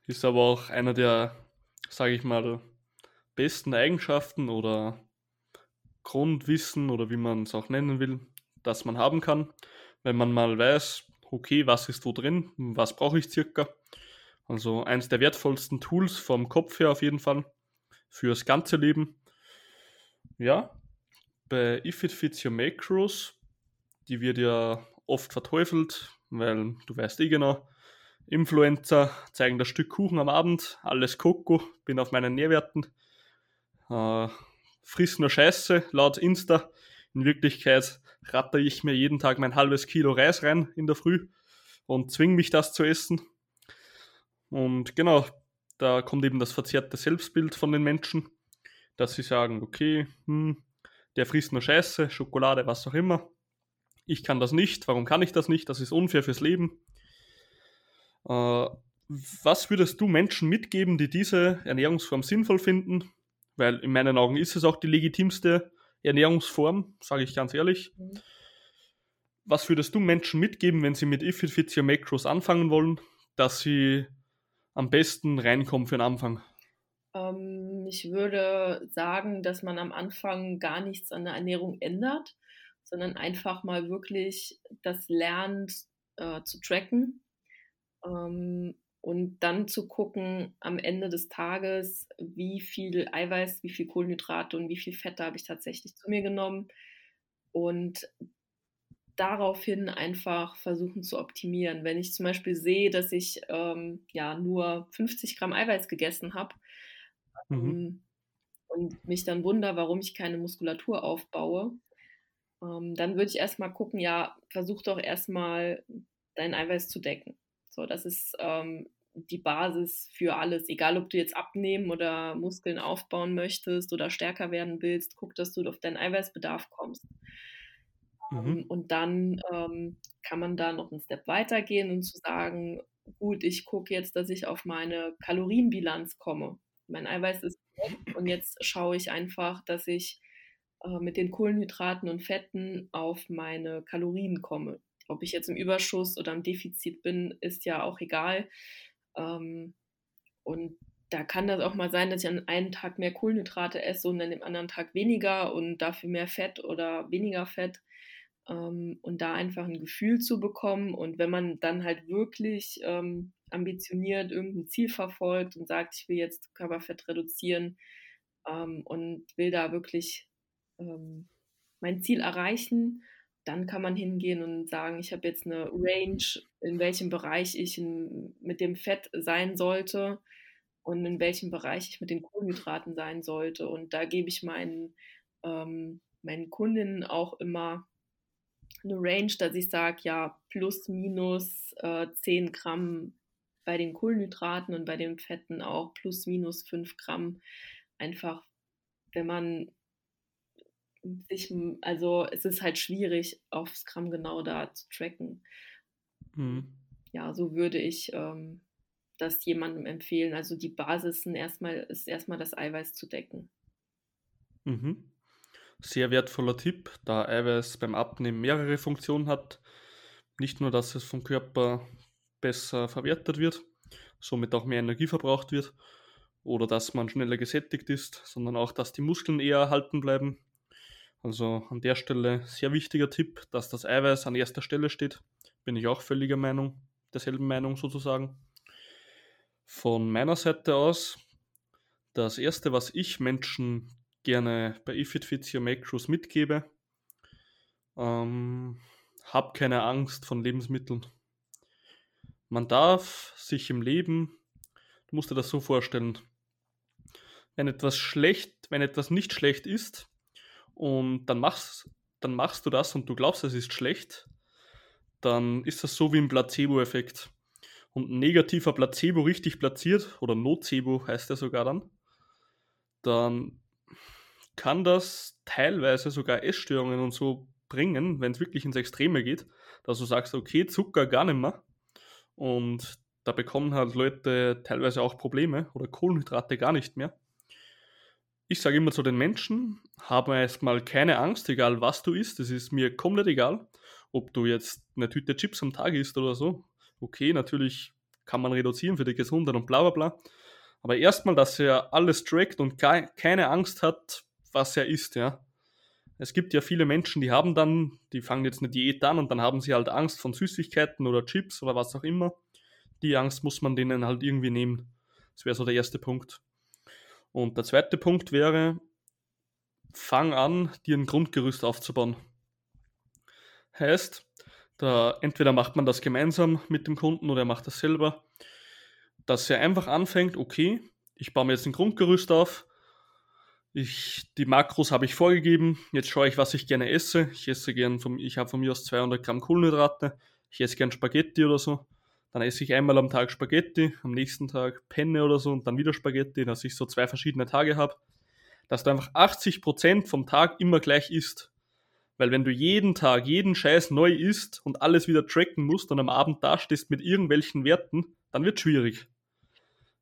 Ist aber auch einer der, sage ich mal, besten Eigenschaften oder Grundwissen oder wie man es auch nennen will, das man haben kann, wenn man mal weiß, okay, was ist wo drin, was brauche ich circa. Also eins der wertvollsten Tools vom Kopf her auf jeden Fall fürs ganze Leben. Ja, bei If It Fits Your Macros, die wird ja oft verteufelt, weil du weißt eh genau, Influencer zeigen das Stück Kuchen am Abend, alles Koko, bin auf meinen Nährwerten, äh, friss nur Scheiße, laut Insta. In Wirklichkeit ratter ich mir jeden Tag mein halbes Kilo Reis rein in der Früh und zwinge mich das zu essen. Und genau, da kommt eben das verzerrte Selbstbild von den Menschen, dass sie sagen, okay, hm, der frisst nur Scheiße, Schokolade, was auch immer. Ich kann das nicht, warum kann ich das nicht? Das ist unfair fürs Leben. Äh, was würdest du Menschen mitgeben, die diese Ernährungsform sinnvoll finden? Weil in meinen Augen ist es auch die legitimste Ernährungsform, sage ich ganz ehrlich. Mhm. Was würdest du Menschen mitgeben, wenn sie mit If It Fits Your Macros anfangen wollen? dass sie am besten reinkommen für den Anfang? Ähm, ich würde sagen, dass man am Anfang gar nichts an der Ernährung ändert, sondern einfach mal wirklich das lernt äh, zu tracken ähm, und dann zu gucken am Ende des Tages, wie viel Eiweiß, wie viel Kohlenhydrate und wie viel Fette habe ich tatsächlich zu mir genommen und daraufhin einfach versuchen zu optimieren. Wenn ich zum Beispiel sehe, dass ich ähm, ja nur 50 Gramm Eiweiß gegessen habe mhm. ähm, und mich dann wundere, warum ich keine Muskulatur aufbaue, ähm, dann würde ich erstmal gucken, ja, versuch doch erstmal dein Eiweiß zu decken. So, das ist ähm, die Basis für alles. Egal, ob du jetzt abnehmen oder Muskeln aufbauen möchtest oder stärker werden willst, guck, dass du auf deinen Eiweißbedarf kommst. Mhm. Ähm, und dann ähm, kann man da noch einen Step weitergehen und zu sagen, gut, ich gucke jetzt, dass ich auf meine Kalorienbilanz komme. Mein Eiweiß ist weg [LAUGHS] und jetzt schaue ich einfach, dass ich äh, mit den Kohlenhydraten und Fetten auf meine Kalorien komme. Ob ich jetzt im Überschuss oder im Defizit bin, ist ja auch egal. Ähm, und da kann das auch mal sein, dass ich an einem Tag mehr Kohlenhydrate esse und an dem anderen Tag weniger und dafür mehr Fett oder weniger Fett. Ähm, und da einfach ein Gefühl zu bekommen. Und wenn man dann halt wirklich ähm, ambitioniert irgendein Ziel verfolgt und sagt, ich will jetzt Körperfett reduzieren ähm, und will da wirklich ähm, mein Ziel erreichen, dann kann man hingehen und sagen, ich habe jetzt eine Range, in welchem Bereich ich in, mit dem Fett sein sollte und in welchem Bereich ich mit den Kohlenhydraten sein sollte. Und da gebe ich meinen, ähm, meinen Kundinnen auch immer eine Range, dass ich sage, ja, plus minus äh, 10 Gramm bei den Kohlenhydraten und bei den Fetten auch plus minus 5 Gramm. Einfach, wenn man sich, also es ist halt schwierig, aufs Gramm genau da zu tracken. Mhm. Ja, so würde ich ähm, das jemandem empfehlen. Also die Basis erstmal, ist erstmal das Eiweiß zu decken. Mhm. Sehr wertvoller Tipp, da Eiweiß beim Abnehmen mehrere Funktionen hat. Nicht nur, dass es vom Körper besser verwertet wird, somit auch mehr Energie verbraucht wird oder dass man schneller gesättigt ist, sondern auch, dass die Muskeln eher erhalten bleiben. Also an der Stelle sehr wichtiger Tipp, dass das Eiweiß an erster Stelle steht. Bin ich auch völliger Meinung, derselben Meinung sozusagen. Von meiner Seite aus, das erste, was ich Menschen gerne bei If It Fits Your Macros mitgebe. Ähm, hab keine Angst von Lebensmitteln. Man darf sich im Leben, du musst dir das so vorstellen, wenn etwas schlecht, wenn etwas nicht schlecht ist und dann machst, dann machst du das und du glaubst, es ist schlecht, dann ist das so wie ein Placebo-Effekt. Und ein negativer Placebo richtig platziert, oder Nocebo heißt er sogar dann, dann kann das teilweise sogar Essstörungen und so bringen, wenn es wirklich ins Extreme geht, dass du sagst, okay, Zucker gar nicht mehr. Und da bekommen halt Leute teilweise auch Probleme oder Kohlenhydrate gar nicht mehr. Ich sage immer zu den Menschen, habe erstmal keine Angst, egal was du isst, das ist mir komplett egal, ob du jetzt eine Tüte Chips am Tag isst oder so. Okay, natürlich kann man reduzieren für die Gesundheit und bla bla bla. Aber erstmal, dass er alles trackt und keine Angst hat, was er isst, ja. Es gibt ja viele Menschen, die haben dann, die fangen jetzt eine Diät an und dann haben sie halt Angst von Süßigkeiten oder Chips oder was auch immer. Die Angst muss man denen halt irgendwie nehmen. Das wäre so der erste Punkt. Und der zweite Punkt wäre, fang an, dir ein Grundgerüst aufzubauen. Heißt, da entweder macht man das gemeinsam mit dem Kunden oder er macht das selber, dass er einfach anfängt, okay, ich baue mir jetzt ein Grundgerüst auf, ich, die Makros habe ich vorgegeben. Jetzt schaue ich, was ich gerne esse. Ich esse gern, vom, ich habe von mir aus 200 Gramm Kohlenhydrate. Ich esse gern Spaghetti oder so. Dann esse ich einmal am Tag Spaghetti, am nächsten Tag Penne oder so und dann wieder Spaghetti, dass ich so zwei verschiedene Tage habe. Dass du einfach 80% vom Tag immer gleich isst. Weil wenn du jeden Tag, jeden Scheiß neu isst und alles wieder tracken musst und am Abend dastehst mit irgendwelchen Werten, dann wird schwierig.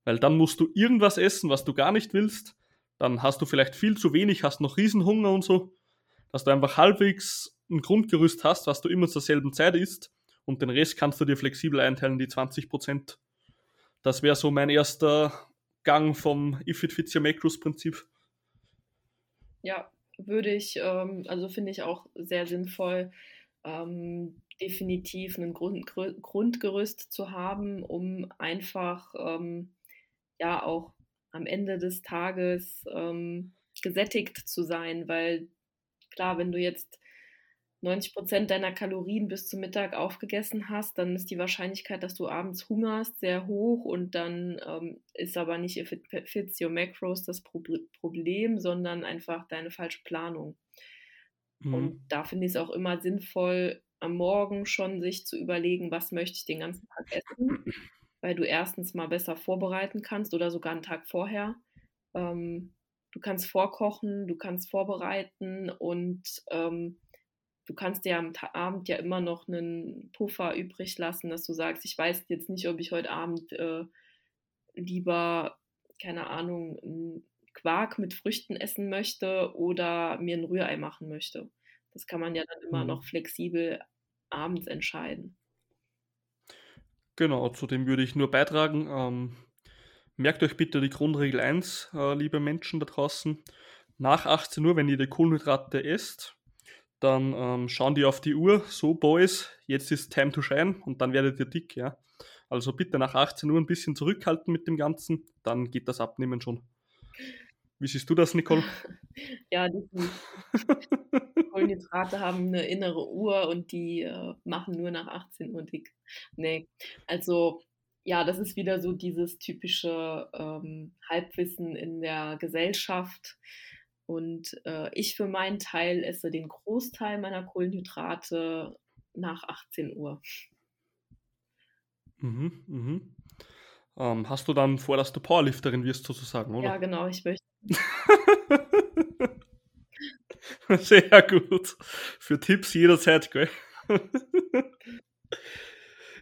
Weil dann musst du irgendwas essen, was du gar nicht willst dann hast du vielleicht viel zu wenig, hast noch Riesenhunger und so, dass du einfach halbwegs ein Grundgerüst hast, was du immer zur selben Zeit isst und den Rest kannst du dir flexibel einteilen, die 20% Das wäre so mein erster Gang vom If It Fits Your Macros Prinzip. Ja, würde ich, ähm, also finde ich auch sehr sinnvoll, ähm, definitiv ein Grund, Grundgerüst zu haben, um einfach ähm, ja auch am Ende des Tages ähm, gesättigt zu sein, weil klar, wenn du jetzt 90 Prozent deiner Kalorien bis zum Mittag aufgegessen hast, dann ist die Wahrscheinlichkeit, dass du abends hungerst, sehr hoch und dann ähm, ist aber nicht if it fits your macros das Pro Problem, sondern einfach deine falsche Planung. Mhm. Und da finde ich es auch immer sinnvoll, am Morgen schon sich zu überlegen, was möchte ich den ganzen Tag essen, weil du erstens mal besser vorbereiten kannst oder sogar einen Tag vorher. Ähm, du kannst vorkochen, du kannst vorbereiten und ähm, du kannst dir am Abend ja immer noch einen Puffer übrig lassen, dass du sagst, ich weiß jetzt nicht, ob ich heute Abend äh, lieber, keine Ahnung, Quark mit Früchten essen möchte oder mir ein Rührei machen möchte. Das kann man ja dann immer mhm. noch flexibel abends entscheiden. Genau, zu dem würde ich nur beitragen. Ähm, merkt euch bitte die Grundregel 1, äh, liebe Menschen da draußen. Nach 18 Uhr, wenn ihr die Kohlenhydrate esst, dann ähm, schauen die auf die Uhr, so Boys, jetzt ist Time to Shine und dann werdet ihr dick, ja. Also bitte nach 18 Uhr ein bisschen zurückhalten mit dem Ganzen, dann geht das Abnehmen schon. Wie siehst du das, Nicole? [LAUGHS] ja, die Kohlenhydrate [LAUGHS] haben eine innere Uhr und die äh, machen nur nach 18 Uhr dick. Nee, also ja, das ist wieder so dieses typische ähm, Halbwissen in der Gesellschaft. Und äh, ich für meinen Teil esse den Großteil meiner Kohlenhydrate nach 18 Uhr. Mhm, mhm. Ähm, hast du dann vor, dass du Powerlifterin wirst, sozusagen, oder? Ja, genau, ich möchte. [LAUGHS] Sehr gut. Für Tipps jederzeit, gell? [LAUGHS]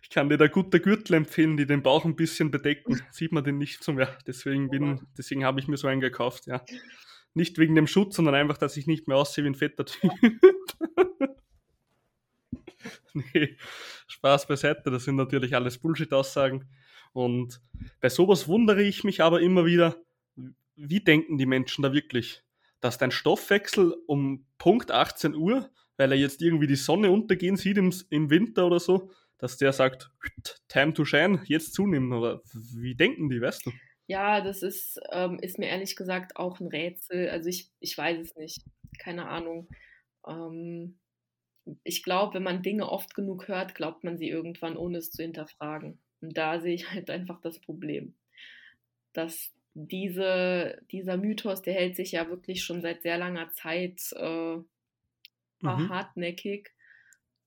Ich kann dir da gute Gürtel empfehlen, die den Bauch ein bisschen bedecken. [LAUGHS] Sieht man den nicht so mehr. Deswegen bin, deswegen habe ich mir so einen gekauft, ja. Nicht wegen dem Schutz, sondern einfach, dass ich nicht mehr aussehe wie ein fetter Typ. [LAUGHS] nee, Spaß beiseite, das sind natürlich alles Bullshit-Aussagen. Und bei sowas wundere ich mich aber immer wieder, wie denken die Menschen da wirklich? Dass dein Stoffwechsel um Punkt 18 Uhr, weil er jetzt irgendwie die Sonne untergehen sieht im, im Winter oder so, dass der sagt, time to shine, jetzt zunehmen. Oder wie denken die, weißt du? Ja, das ist, ähm, ist mir ehrlich gesagt auch ein Rätsel. Also ich, ich weiß es nicht. Keine Ahnung. Ähm, ich glaube, wenn man Dinge oft genug hört, glaubt man sie irgendwann, ohne es zu hinterfragen. Und da sehe ich [LAUGHS] halt einfach das Problem. Dass diese, dieser Mythos, der hält sich ja wirklich schon seit sehr langer Zeit äh, mhm. hartnäckig.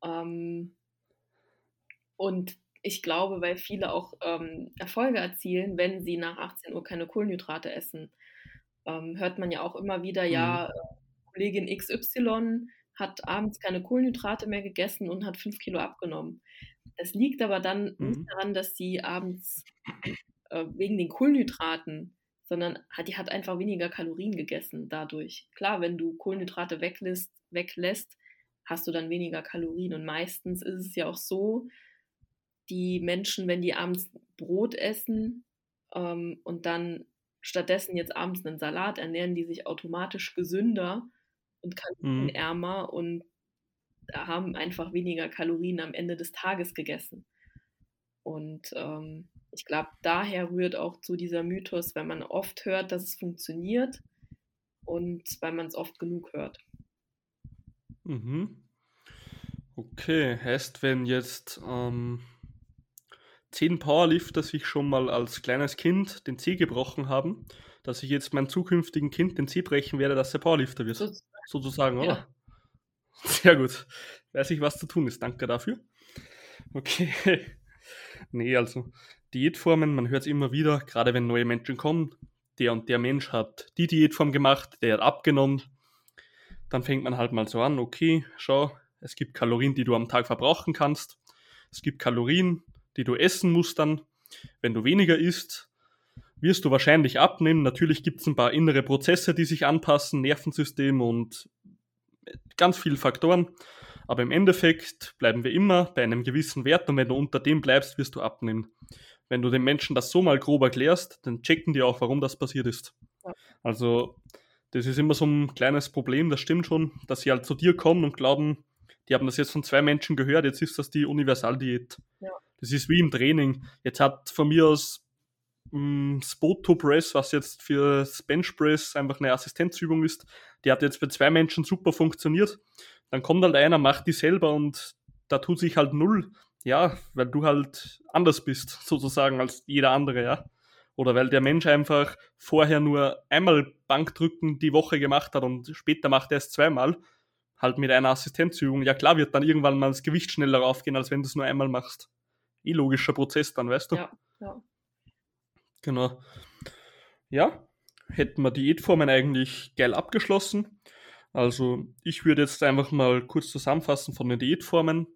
Ähm, und ich glaube, weil viele auch ähm, Erfolge erzielen, wenn sie nach 18 Uhr keine Kohlenhydrate essen. Ähm, hört man ja auch immer wieder, mhm. ja, Kollegin XY hat abends keine Kohlenhydrate mehr gegessen und hat 5 Kilo abgenommen. Das liegt aber dann mhm. nicht daran, dass sie abends äh, wegen den Kohlenhydraten, sondern hat, die hat einfach weniger Kalorien gegessen dadurch. Klar, wenn du Kohlenhydrate weglässt, weglässt, hast du dann weniger Kalorien. Und meistens ist es ja auch so, die Menschen, wenn die abends Brot essen ähm, und dann stattdessen jetzt abends einen Salat, ernähren die sich automatisch gesünder und kalorienärmer mhm. und haben einfach weniger Kalorien am Ende des Tages gegessen. Und ähm, ich glaube, daher rührt auch zu dieser Mythos, wenn man oft hört, dass es funktioniert und weil man es oft genug hört. Mhm. Okay, heißt, wenn jetzt ähm, zehn Powerlifter sich schon mal als kleines Kind den Zeh gebrochen haben, dass ich jetzt meinem zukünftigen Kind den Zeh brechen werde, dass er Powerlifter wird. So, Sozusagen, oder? Ja. [LAUGHS] Sehr gut. Weiß ich, was zu tun ist. Danke dafür. Okay. [LAUGHS] nee, also Diätformen, man hört es immer wieder, gerade wenn neue Menschen kommen. Der und der Mensch hat die Diätform gemacht, der hat abgenommen. Dann fängt man halt mal so an, okay, schau, es gibt Kalorien, die du am Tag verbrauchen kannst. Es gibt Kalorien, die du essen musst dann. Wenn du weniger isst, wirst du wahrscheinlich abnehmen. Natürlich gibt es ein paar innere Prozesse, die sich anpassen, Nervensystem und ganz viele Faktoren. Aber im Endeffekt bleiben wir immer bei einem gewissen Wert und wenn du unter dem bleibst, wirst du abnehmen. wenn du den Menschen das so mal grob erklärst, dann checken die auch, warum das passiert ist. Also, das ist immer so ein kleines Problem, das stimmt schon, dass sie halt zu dir kommen und glauben, die haben das jetzt von zwei Menschen gehört, jetzt ist das die Universaldiät. Ja. Das ist wie im Training. Jetzt hat von mir aus mm, Spot to Press, was jetzt für Bench Press einfach eine Assistenzübung ist, die hat jetzt bei zwei Menschen super funktioniert. Dann kommt halt einer, macht die selber und da tut sich halt null. Ja, weil du halt anders bist, [LAUGHS] sozusagen, als jeder andere, ja. Oder weil der Mensch einfach vorher nur einmal Bankdrücken die Woche gemacht hat und später macht er es zweimal, halt mit einer Assistenzübung. Ja klar wird dann irgendwann mal das Gewicht schneller raufgehen, als wenn du es nur einmal machst. Eh logischer Prozess dann, weißt du? Ja, ja. Genau. Ja, hätten wir Diätformen eigentlich geil abgeschlossen. Also ich würde jetzt einfach mal kurz zusammenfassen von den Diätformen,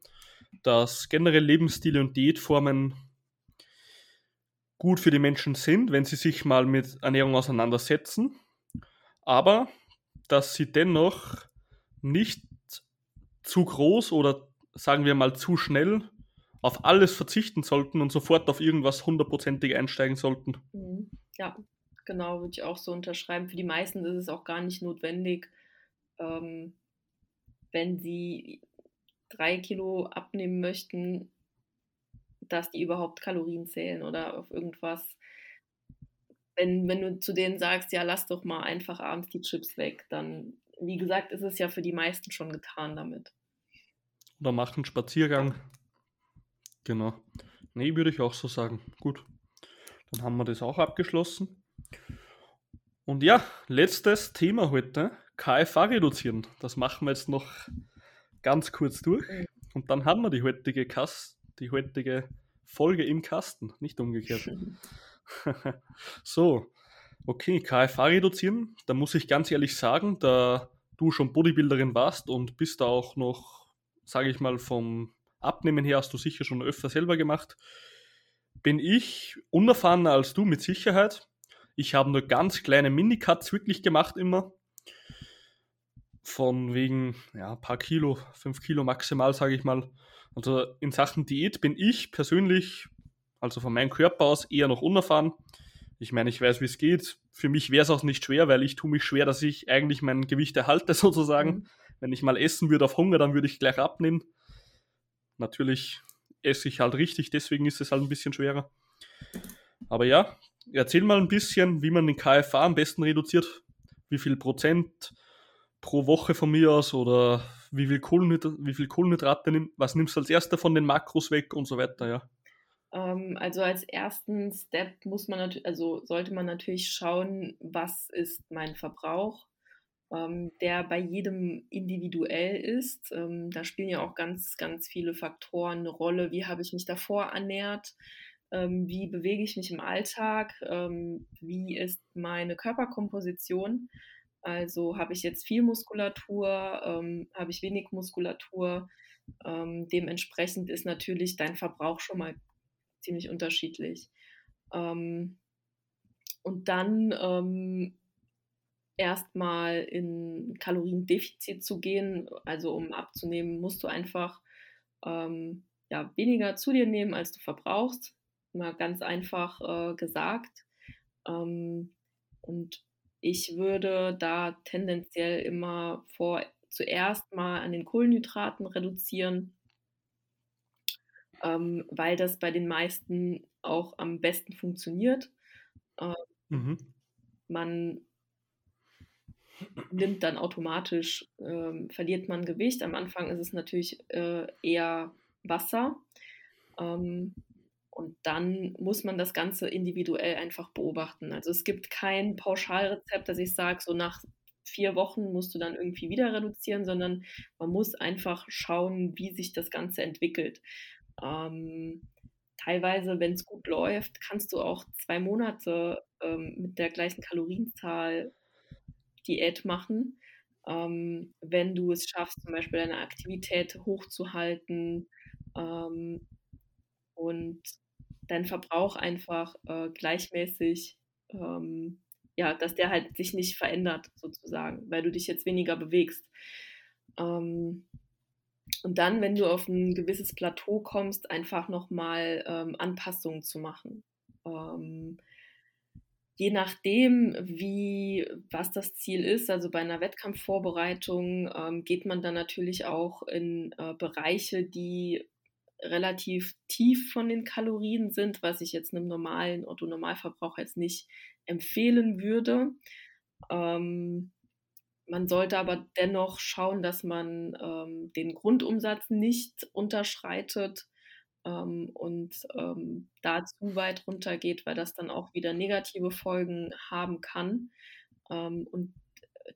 dass generell Lebensstile und Diätformen gut für die Menschen sind, wenn sie sich mal mit Ernährung auseinandersetzen, aber dass sie dennoch nicht zu groß oder sagen wir mal zu schnell auf alles verzichten sollten und sofort auf irgendwas hundertprozentig einsteigen sollten. Mhm. Ja, genau, würde ich auch so unterschreiben. Für die meisten ist es auch gar nicht notwendig, ähm, wenn sie drei Kilo abnehmen möchten, dass die überhaupt Kalorien zählen oder auf irgendwas. Wenn, wenn du zu denen sagst, ja, lass doch mal einfach abends die Chips weg, dann, wie gesagt, ist es ja für die meisten schon getan damit. Oder machen Spaziergang. Genau. Nee, würde ich auch so sagen. Gut. Dann haben wir das auch abgeschlossen. Und ja, letztes Thema heute. KFA reduzieren. Das machen wir jetzt noch ganz kurz durch. Und dann haben wir die heutige Kass, die heutige Folge im Kasten, nicht umgekehrt. [LAUGHS] so, okay, KFA reduzieren. Da muss ich ganz ehrlich sagen, da du schon Bodybuilderin warst und bist da auch noch, sage ich mal, vom Abnehmen her hast du sicher schon öfter selber gemacht, bin ich unerfahrener als du mit Sicherheit. Ich habe nur ganz kleine Minicuts wirklich gemacht immer. Von wegen, ja, ein paar Kilo, fünf Kilo maximal, sage ich mal. Also in Sachen Diät bin ich persönlich, also von meinem Körper aus, eher noch unerfahren. Ich meine, ich weiß, wie es geht. Für mich wäre es auch nicht schwer, weil ich tue mich schwer, dass ich eigentlich mein Gewicht erhalte, [LAUGHS] sozusagen. Mhm. Wenn ich mal essen würde auf Hunger, dann würde ich gleich abnehmen. Natürlich esse ich halt richtig, deswegen ist es halt ein bisschen schwerer. Aber ja, erzähl mal ein bisschen, wie man den KFA am besten reduziert. Wie viel Prozent pro Woche von mir aus oder wie viel, Kohlenhyd wie viel Kohlenhydrate nimm, was nimmst du als erster von den Makros weg und so weiter, ja? Ähm, also als ersten Step muss man also sollte man natürlich schauen, was ist mein Verbrauch, ähm, der bei jedem individuell ist. Ähm, da spielen ja auch ganz, ganz viele Faktoren eine Rolle. Wie habe ich mich davor ernährt? Ähm, wie bewege ich mich im Alltag? Ähm, wie ist meine Körperkomposition? Also habe ich jetzt viel Muskulatur, ähm, habe ich wenig Muskulatur. Ähm, dementsprechend ist natürlich dein Verbrauch schon mal ziemlich unterschiedlich. Und dann erstmal in Kaloriendefizit zu gehen, also um abzunehmen, musst du einfach ähm, ja, weniger zu dir nehmen, als du verbrauchst. Mal ganz einfach äh, gesagt. Ähm, und ich würde da tendenziell immer vor zuerst mal an den Kohlenhydraten reduzieren, ähm, weil das bei den meisten auch am besten funktioniert. Ähm, mhm. Man nimmt dann automatisch, ähm, verliert man Gewicht. Am Anfang ist es natürlich äh, eher Wasser. Ähm, und dann muss man das Ganze individuell einfach beobachten. Also es gibt kein Pauschalrezept, dass ich sage, so nach vier Wochen musst du dann irgendwie wieder reduzieren, sondern man muss einfach schauen, wie sich das Ganze entwickelt. Ähm, teilweise, wenn es gut läuft, kannst du auch zwei Monate ähm, mit der gleichen Kalorienzahl Diät machen. Ähm, wenn du es schaffst, zum Beispiel deine Aktivität hochzuhalten ähm, und dein Verbrauch einfach äh, gleichmäßig, ähm, ja, dass der halt sich nicht verändert sozusagen, weil du dich jetzt weniger bewegst. Ähm, und dann, wenn du auf ein gewisses Plateau kommst, einfach nochmal ähm, Anpassungen zu machen. Je nachdem, wie, was das Ziel ist, also bei einer Wettkampfvorbereitung, ähm, geht man dann natürlich auch in äh, Bereiche, die relativ tief von den Kalorien sind, was ich jetzt einem normalen Otto-Normalverbraucher jetzt nicht empfehlen würde. Ähm, man sollte aber dennoch schauen, dass man ähm, den Grundumsatz nicht unterschreitet ähm, und ähm, da zu weit runtergeht, weil das dann auch wieder negative Folgen haben kann. Ähm, und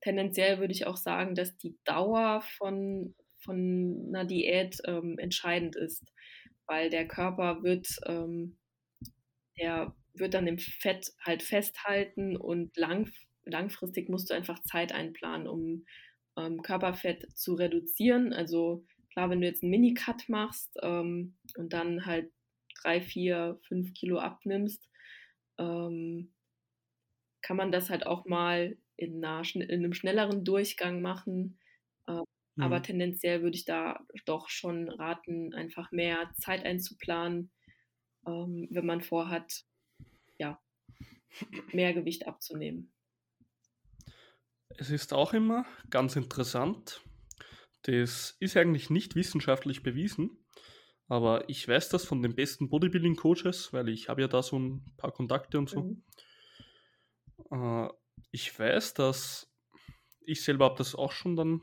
tendenziell würde ich auch sagen, dass die Dauer von, von einer Diät ähm, entscheidend ist, weil der Körper wird, ähm, der wird dann im Fett halt festhalten und lang, langfristig musst du einfach Zeit einplanen, um ähm, Körperfett zu reduzieren. Also klar, wenn du jetzt einen Mini-Cut machst ähm, und dann halt drei, vier, fünf Kilo abnimmst, ähm, kann man das halt auch mal in, einer, in einem schnelleren Durchgang machen. Äh, mhm. Aber tendenziell würde ich da doch schon raten, einfach mehr Zeit einzuplanen, ähm, wenn man vorhat, ja, mehr Gewicht abzunehmen. Es ist auch immer ganz interessant. Das ist eigentlich nicht wissenschaftlich bewiesen, aber ich weiß das von den besten Bodybuilding-Coaches, weil ich habe ja da so ein paar Kontakte und so. Mhm. Äh, ich weiß, dass ich selber habe das auch schon dann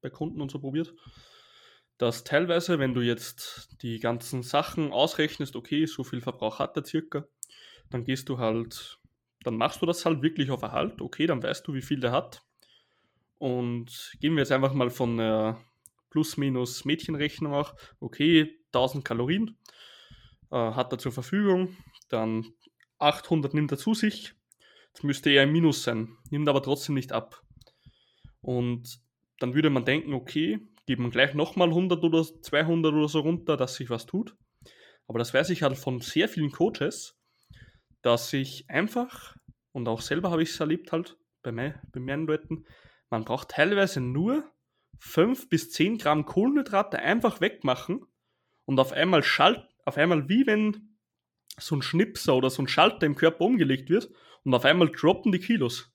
bei Kunden und so probiert, dass teilweise, wenn du jetzt die ganzen Sachen ausrechnest, okay, so viel Verbrauch hat der circa, dann gehst du halt, dann machst du das halt wirklich auf Erhalt, okay, dann weißt du, wie viel der hat. Und gehen wir jetzt einfach mal von der plus-minus Mädchenrechnung auch, okay, 1000 Kalorien äh, hat er zur Verfügung, dann 800 nimmt er zu sich, das müsste eher ein Minus sein, nimmt aber trotzdem nicht ab. Und dann würde man denken, okay, geben wir gleich nochmal 100 oder 200 oder so runter, dass sich was tut. Aber das weiß ich halt von sehr vielen Coaches, dass ich einfach, und auch selber habe ich es erlebt halt, bei, mein, bei meinen Leuten, man braucht teilweise nur 5 bis 10 Gramm Kohlenhydrate einfach wegmachen und auf einmal schalt, auf einmal wie wenn so ein Schnipser oder so ein Schalter im Körper umgelegt wird und auf einmal droppen die Kilos.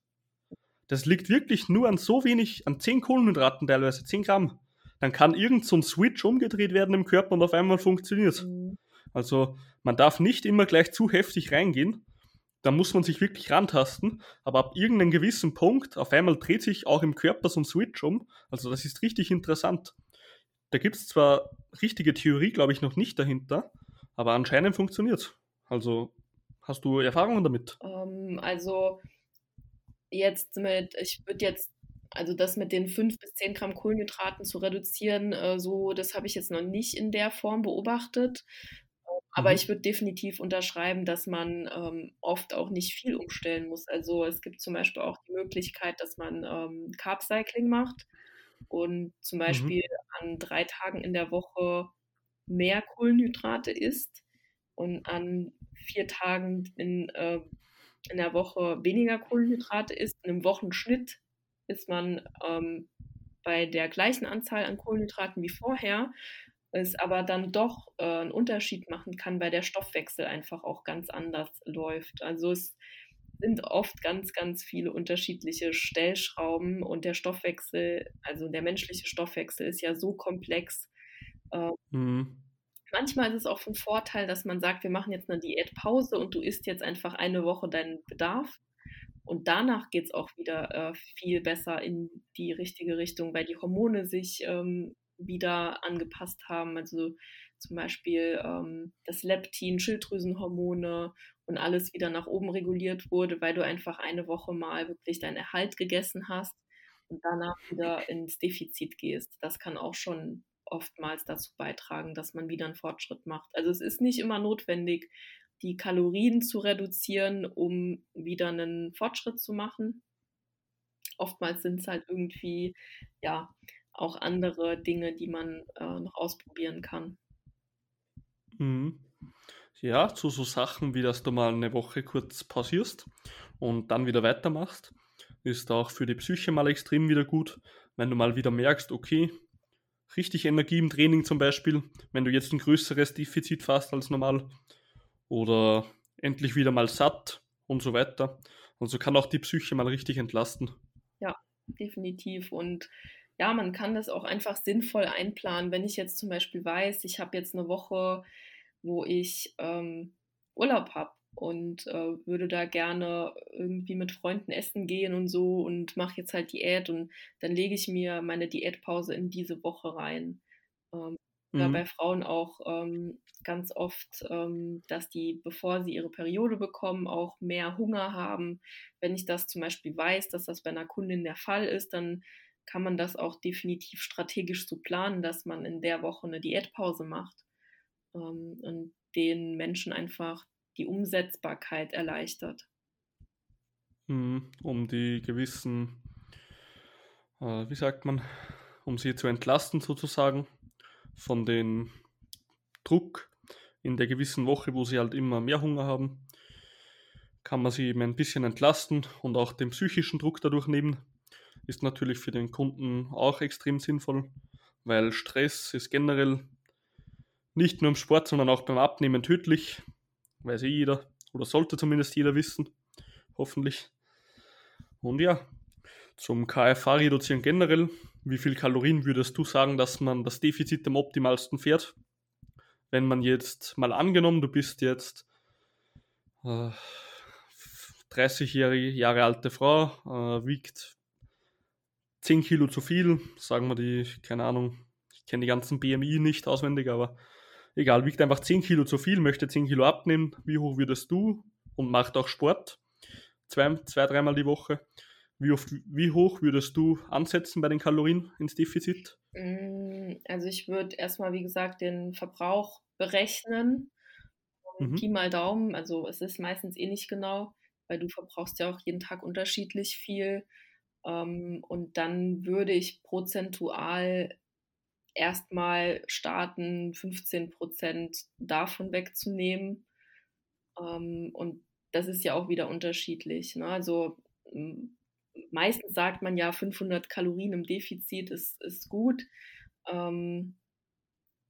Das liegt wirklich nur an so wenig, an 10 Kohlenhydraten teilweise, 10 Gramm. Dann kann irgend so ein Switch umgedreht werden im Körper und auf einmal funktioniert. Mhm. Also man darf nicht immer gleich zu heftig reingehen. Da muss man sich wirklich rantasten, aber ab irgendeinem gewissen Punkt, auf einmal dreht sich auch im Körper so ein Switch um. Also das ist richtig interessant. Da gibt es zwar richtige Theorie, glaube ich, noch nicht dahinter, aber anscheinend funktioniert es. Also hast du Erfahrungen damit? Um, ähm, also jetzt mit, ich würde jetzt also das mit den 5 bis 10 Gramm Kohlenhydraten zu reduzieren, äh, so, das habe ich jetzt noch nicht in der Form beobachtet. Aber mhm. ich würde definitiv unterschreiben, dass man ähm, oft auch nicht viel umstellen muss. Also es gibt zum Beispiel auch die Möglichkeit, dass man ähm, Carb Cycling macht und zum mhm. Beispiel mhm. an drei Tagen in der Woche mehr Kohlenhydrate isst und an vier Tagen in, äh, in der Woche weniger Kohlenhydrate isst. In einem Wochenschnitt ist man ähm, bei der gleichen Anzahl an Kohlenhydraten wie vorher es aber dann doch äh, einen Unterschied machen kann, weil der Stoffwechsel einfach auch ganz anders läuft. Also es sind oft ganz, ganz viele unterschiedliche Stellschrauben und der Stoffwechsel, also der menschliche Stoffwechsel ist ja so komplex. Äh, mhm. Manchmal ist es auch von Vorteil, dass man sagt, wir machen jetzt eine Diätpause und du isst jetzt einfach eine Woche deinen Bedarf. Und danach geht es auch wieder äh, viel besser in die richtige Richtung, weil die Hormone sich ähm, wieder angepasst haben. Also zum Beispiel ähm, das Leptin, Schilddrüsenhormone und alles wieder nach oben reguliert wurde, weil du einfach eine Woche mal wirklich deinen Erhalt gegessen hast und danach wieder ins Defizit gehst. Das kann auch schon oftmals dazu beitragen, dass man wieder einen Fortschritt macht. Also es ist nicht immer notwendig, die Kalorien zu reduzieren, um wieder einen Fortschritt zu machen. Oftmals sind es halt irgendwie, ja, auch andere Dinge, die man äh, noch ausprobieren kann. Mhm. Ja, zu so Sachen wie, dass du mal eine Woche kurz pausierst und dann wieder weitermachst, ist auch für die Psyche mal extrem wieder gut, wenn du mal wieder merkst, okay, richtig Energie im Training zum Beispiel, wenn du jetzt ein größeres Defizit fährst als normal. Oder endlich wieder mal satt und so weiter. Und so kann auch die Psyche mal richtig entlasten. Ja, definitiv. Und ja, man kann das auch einfach sinnvoll einplanen. Wenn ich jetzt zum Beispiel weiß, ich habe jetzt eine Woche, wo ich ähm, Urlaub habe und äh, würde da gerne irgendwie mit Freunden essen gehen und so und mache jetzt halt Diät und dann lege ich mir meine Diätpause in diese Woche rein. Ähm, mhm. bei Frauen auch ähm, ganz oft, ähm, dass die, bevor sie ihre Periode bekommen, auch mehr Hunger haben. Wenn ich das zum Beispiel weiß, dass das bei einer Kundin der Fall ist, dann kann man das auch definitiv strategisch so planen, dass man in der Woche eine Diätpause macht ähm, und den Menschen einfach die Umsetzbarkeit erleichtert. Mhm, um die gewissen, äh, wie sagt man, um sie zu entlasten sozusagen von dem Druck in der gewissen Woche, wo sie halt immer mehr Hunger haben, kann man sie eben ein bisschen entlasten und auch den psychischen Druck dadurch nehmen. Ist natürlich für den Kunden auch extrem sinnvoll, weil Stress ist generell nicht nur im Sport, sondern auch beim Abnehmen tödlich. Weiß eh jeder, oder sollte zumindest jeder wissen. Hoffentlich. Und ja, zum KFA reduzieren generell. Wie viel Kalorien würdest du sagen, dass man das Defizit am optimalsten fährt? Wenn man jetzt mal angenommen, du bist jetzt äh, 30 Jahre alte Frau, äh, wiegt 10 Kilo zu viel, sagen wir die, keine Ahnung, ich kenne die ganzen BMI nicht auswendig, aber egal, wiegt einfach 10 Kilo zu viel, möchte 10 Kilo abnehmen, wie hoch würdest du und macht auch Sport, zwei, zwei dreimal die Woche. Wie, oft, wie hoch würdest du ansetzen bei den Kalorien ins Defizit? Mm, also ich würde erstmal, wie gesagt, den Verbrauch berechnen. Mhm. Pi mal Daumen, also es ist meistens eh nicht genau, weil du verbrauchst ja auch jeden Tag unterschiedlich viel. Ähm, und dann würde ich prozentual erstmal starten, 15 Prozent davon wegzunehmen. Ähm, und das ist ja auch wieder unterschiedlich. Ne? Also meistens sagt man ja, 500 Kalorien im Defizit ist, ist gut, ähm,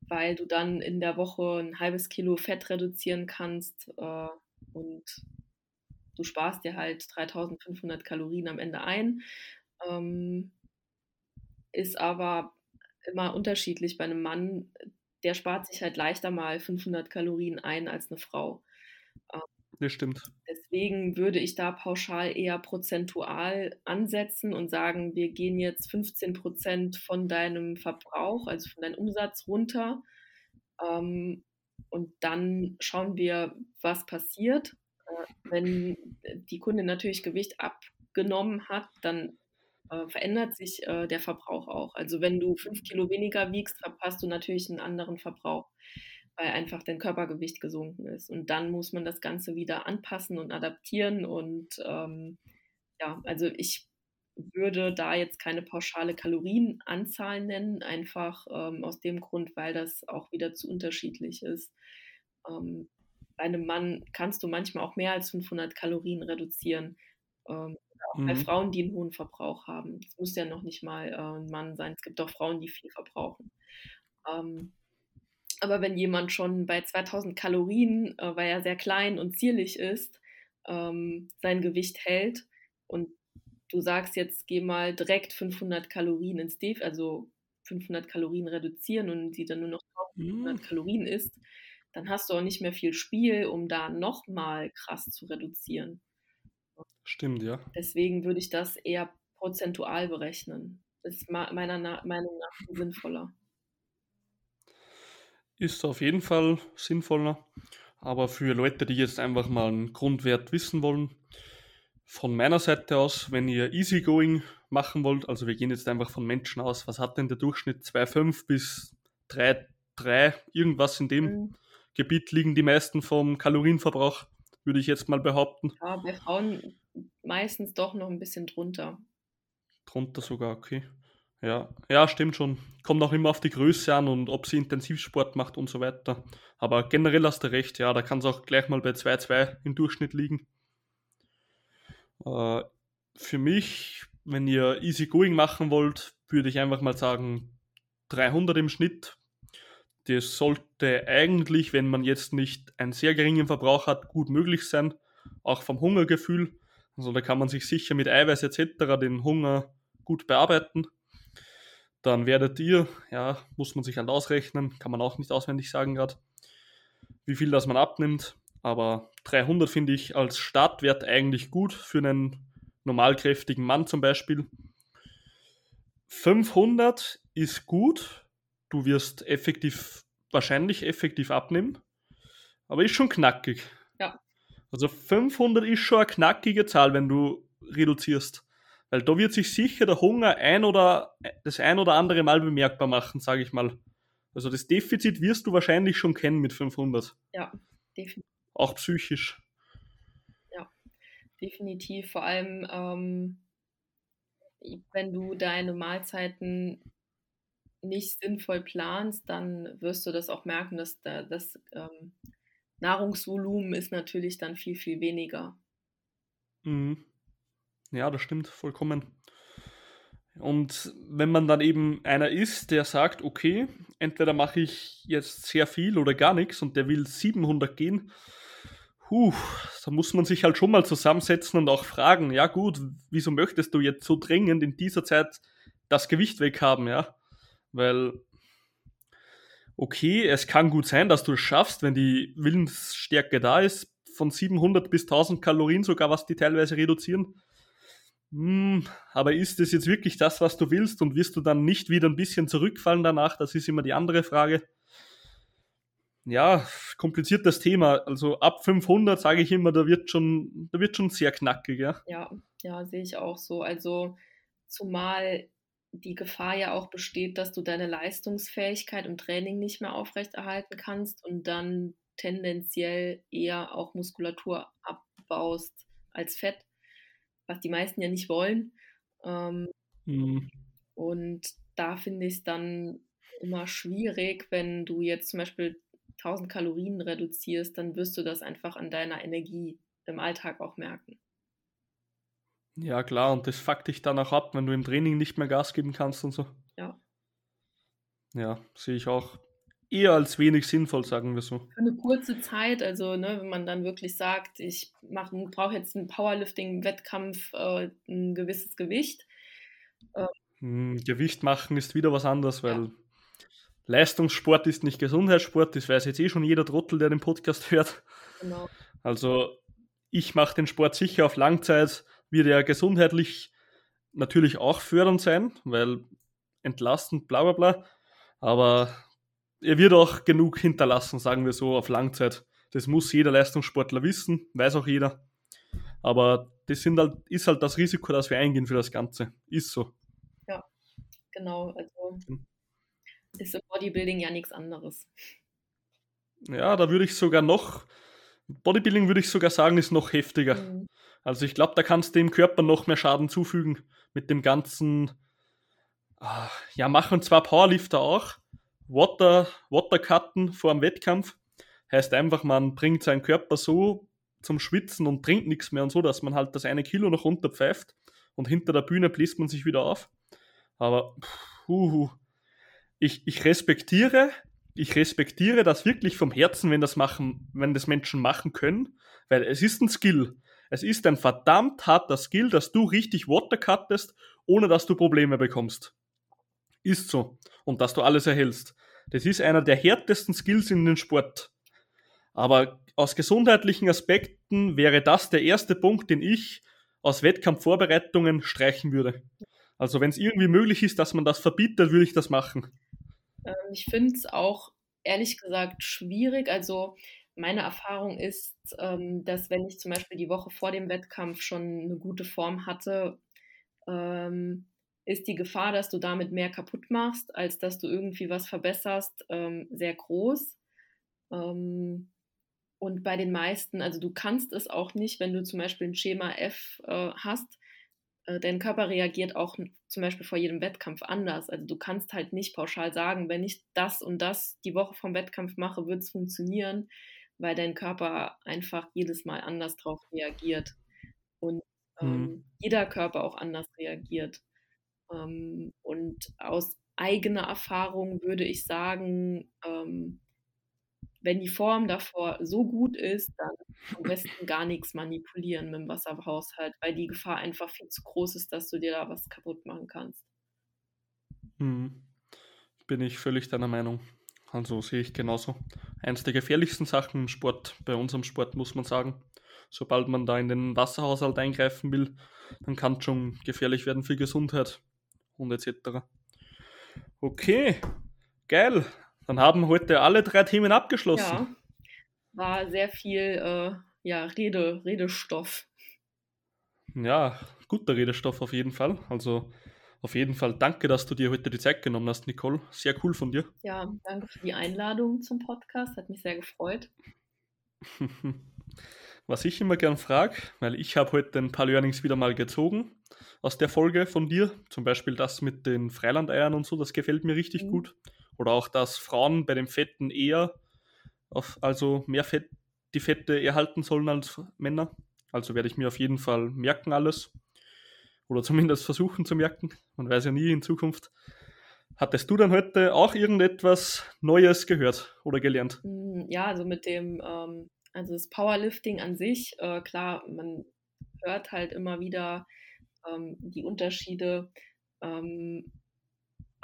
weil du dann in der Woche ein halbes Kilo Fett reduzieren kannst äh, und du sparst dir halt 3500 Kalorien am Ende ein. Ähm, ist aber immer unterschiedlich. Bei einem Mann, der spart sich halt leichter mal 500 Kalorien ein als eine Frau. Ähm, das stimmt. Deswegen würde ich da pauschal eher prozentual ansetzen und sagen, wir gehen jetzt 15 Prozent von deinem Verbrauch, also von deinem Umsatz runter. Ähm, und dann schauen wir, was passiert. Wenn die Kundin natürlich Gewicht abgenommen hat, dann äh, verändert sich äh, der Verbrauch auch. Also wenn du fünf Kilo weniger wiegst, verpasst du natürlich einen anderen Verbrauch, weil einfach dein Körpergewicht gesunken ist. Und dann muss man das Ganze wieder anpassen und adaptieren. Und ähm, ja, also ich würde da jetzt keine pauschale Kalorienanzahl nennen, einfach ähm, aus dem Grund, weil das auch wieder zu unterschiedlich ist. Ähm, bei einem Mann kannst du manchmal auch mehr als 500 Kalorien reduzieren. Ähm, auch mhm. bei Frauen, die einen hohen Verbrauch haben. Es muss ja noch nicht mal äh, ein Mann sein. Es gibt auch Frauen, die viel verbrauchen. Ähm, aber wenn jemand schon bei 2000 Kalorien, äh, weil er sehr klein und zierlich ist, ähm, sein Gewicht hält und du sagst jetzt, geh mal direkt 500 Kalorien ins Def, also 500 Kalorien reduzieren und sie dann nur noch 1500 mhm. Kalorien isst, dann hast du auch nicht mehr viel Spiel, um da nochmal krass zu reduzieren. Stimmt, ja. Deswegen würde ich das eher prozentual berechnen. Das ist meiner Meinung nach sinnvoller. Ist auf jeden Fall sinnvoller. Aber für Leute, die jetzt einfach mal einen Grundwert wissen wollen, von meiner Seite aus, wenn ihr Easygoing machen wollt, also wir gehen jetzt einfach von Menschen aus, was hat denn der Durchschnitt 2,5 bis 3,3, irgendwas in dem mhm. Gebiet liegen die meisten vom Kalorienverbrauch, würde ich jetzt mal behaupten. Ja, bei Frauen meistens doch noch ein bisschen drunter. Drunter sogar, okay. Ja, ja, stimmt schon. Kommt auch immer auf die Größe an und ob sie Intensivsport macht und so weiter. Aber generell hast du recht, ja, da kann es auch gleich mal bei 2,2 im Durchschnitt liegen. Äh, für mich, wenn ihr easy going machen wollt, würde ich einfach mal sagen 300 im Schnitt. Das sollte eigentlich, wenn man jetzt nicht einen sehr geringen Verbrauch hat, gut möglich sein, auch vom Hungergefühl. Also da kann man sich sicher mit Eiweiß etc. den Hunger gut bearbeiten. Dann werdet ihr, ja, muss man sich halt ausrechnen, kann man auch nicht auswendig sagen gerade, wie viel das man abnimmt. Aber 300 finde ich als Startwert eigentlich gut für einen normalkräftigen Mann zum Beispiel. 500 ist gut. Du wirst effektiv, wahrscheinlich effektiv abnehmen. Aber ist schon knackig. Ja. Also 500 ist schon eine knackige Zahl, wenn du reduzierst. Weil da wird sich sicher der Hunger ein oder das ein oder andere Mal bemerkbar machen, sage ich mal. Also das Defizit wirst du wahrscheinlich schon kennen mit 500. Ja, definitiv. Auch psychisch. Ja, definitiv. Vor allem, ähm, wenn du deine Mahlzeiten nicht sinnvoll planst, dann wirst du das auch merken, dass da, das ähm, Nahrungsvolumen ist natürlich dann viel, viel weniger. Mhm. Ja, das stimmt vollkommen. Und wenn man dann eben einer ist, der sagt, okay, entweder mache ich jetzt sehr viel oder gar nichts und der will 700 gehen, huh, da muss man sich halt schon mal zusammensetzen und auch fragen, ja gut, wieso möchtest du jetzt so dringend in dieser Zeit das Gewicht weghaben, ja? Weil, okay, es kann gut sein, dass du es schaffst, wenn die Willensstärke da ist, von 700 bis 1000 Kalorien sogar, was die teilweise reduzieren hm, aber ist es jetzt wirklich das, was du willst und wirst du dann nicht wieder ein bisschen zurückfallen danach? Das ist immer die andere Frage. Ja, kompliziertes Thema. Also ab 500 sage ich immer, da wird schon, da wird schon sehr knackig. Ja, ja, ja sehe ich auch so. Also zumal die Gefahr ja auch besteht, dass du deine Leistungsfähigkeit im Training nicht mehr aufrechterhalten kannst und dann tendenziell eher auch Muskulatur abbaust als Fett was die meisten ja nicht wollen. Ähm, mhm. Und da finde ich es dann immer schwierig, wenn du jetzt zum Beispiel 1000 Kalorien reduzierst, dann wirst du das einfach an deiner Energie im Alltag auch merken. Ja, klar, und das fuckt dich dann auch ab, wenn du im Training nicht mehr Gas geben kannst und so. Ja. Ja, sehe ich auch eher als wenig sinnvoll, sagen wir so. Für eine kurze Zeit, also ne, wenn man dann wirklich sagt, ich brauche jetzt einen Powerlifting-Wettkampf äh, ein gewisses Gewicht. Äh, hm, Gewicht machen ist wieder was anderes, weil ja. Leistungssport ist nicht Gesundheitssport, das weiß jetzt eh schon jeder Trottel, der den Podcast [LAUGHS] hört. Genau. Also ich mache den Sport sicher auf Langzeit, wird er gesundheitlich natürlich auch fördernd sein, weil entlastend, bla bla bla. Aber er wird auch genug hinterlassen, sagen wir so, auf Langzeit. Das muss jeder Leistungssportler wissen, weiß auch jeder. Aber das sind halt, ist halt das Risiko, das wir eingehen für das Ganze. Ist so. Ja, genau. Also hm. ist im Bodybuilding ja nichts anderes. Ja, da würde ich sogar noch, Bodybuilding würde ich sogar sagen, ist noch heftiger. Mhm. Also ich glaube, da kannst du dem Körper noch mehr Schaden zufügen mit dem ganzen, ah, ja, machen zwar Powerlifter auch, Water, Watercutten vor dem Wettkampf. Heißt einfach, man bringt seinen Körper so zum Schwitzen und trinkt nichts mehr und so, dass man halt das eine Kilo noch runterpfeift und hinter der Bühne bläst man sich wieder auf. Aber puh, ich, ich respektiere, ich respektiere das wirklich vom Herzen, wenn das machen, wenn das Menschen machen können, weil es ist ein Skill. Es ist ein verdammt harter Skill, dass du richtig Watercuttest, ohne dass du Probleme bekommst. Ist so. Und dass du alles erhältst. Das ist einer der härtesten Skills in den Sport. Aber aus gesundheitlichen Aspekten wäre das der erste Punkt, den ich aus Wettkampfvorbereitungen streichen würde. Also wenn es irgendwie möglich ist, dass man das verbietet, würde ich das machen. Ähm, ich finde es auch ehrlich gesagt schwierig. Also meine Erfahrung ist, ähm, dass wenn ich zum Beispiel die Woche vor dem Wettkampf schon eine gute Form hatte, ähm, ist die Gefahr, dass du damit mehr kaputt machst, als dass du irgendwie was verbesserst, ähm, sehr groß. Ähm, und bei den meisten, also du kannst es auch nicht, wenn du zum Beispiel ein Schema F äh, hast, dein Körper reagiert auch zum Beispiel vor jedem Wettkampf anders. Also du kannst halt nicht pauschal sagen, wenn ich das und das die Woche vom Wettkampf mache, wird es funktionieren, weil dein Körper einfach jedes Mal anders drauf reagiert. Und ähm, mhm. jeder Körper auch anders reagiert. Ähm, und aus eigene Erfahrung würde ich sagen, ähm, wenn die Form davor so gut ist, dann am [LAUGHS] besten gar nichts manipulieren mit dem Wasserhaushalt, weil die Gefahr einfach viel zu groß ist, dass du dir da was kaputt machen kannst. Hm. Bin ich völlig deiner Meinung. Also sehe ich genauso. Eins der gefährlichsten Sachen im Sport, bei unserem Sport muss man sagen. Sobald man da in den Wasserhaushalt eingreifen will, dann kann es schon gefährlich werden für Gesundheit und etc. Okay, geil. Dann haben heute alle drei Themen abgeschlossen. Ja, war sehr viel äh, ja, Rede, Redestoff. Ja, guter Redestoff auf jeden Fall. Also auf jeden Fall danke, dass du dir heute die Zeit genommen hast, Nicole. Sehr cool von dir. Ja, danke für die Einladung zum Podcast. Hat mich sehr gefreut. [LAUGHS] Was ich immer gern frage, weil ich habe heute ein paar Learnings wieder mal gezogen aus der Folge von dir. Zum Beispiel das mit den Freilandeiern und so, das gefällt mir richtig mhm. gut. Oder auch, dass Frauen bei den Fetten eher, auf, also mehr Fett, die Fette erhalten sollen als Männer. Also werde ich mir auf jeden Fall merken alles. Oder zumindest versuchen zu merken. Man weiß ja nie in Zukunft. Hattest du dann heute auch irgendetwas Neues gehört oder gelernt? Hm, ja, also mit dem, ähm, also das Powerlifting an sich, äh, klar, man hört halt immer wieder ähm, die Unterschiede. Ähm,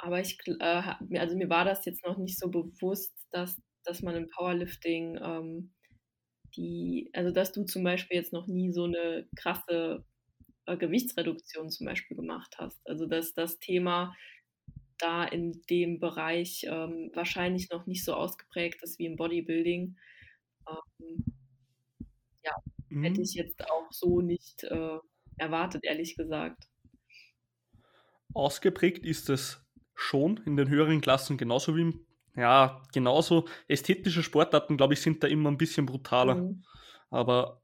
aber ich, äh, also mir war das jetzt noch nicht so bewusst, dass, dass man im Powerlifting ähm, die, also dass du zum Beispiel jetzt noch nie so eine krasse äh, Gewichtsreduktion zum Beispiel gemacht hast. Also dass das Thema da in dem Bereich ähm, wahrscheinlich noch nicht so ausgeprägt ist wie im Bodybuilding. Ähm, ja, mhm. hätte ich jetzt auch so nicht äh, erwartet, ehrlich gesagt. Ausgeprägt ist es schon in den höheren Klassen, genauso wie im, ja, genauso ästhetische Sportarten, glaube ich, sind da immer ein bisschen brutaler. Mhm. Aber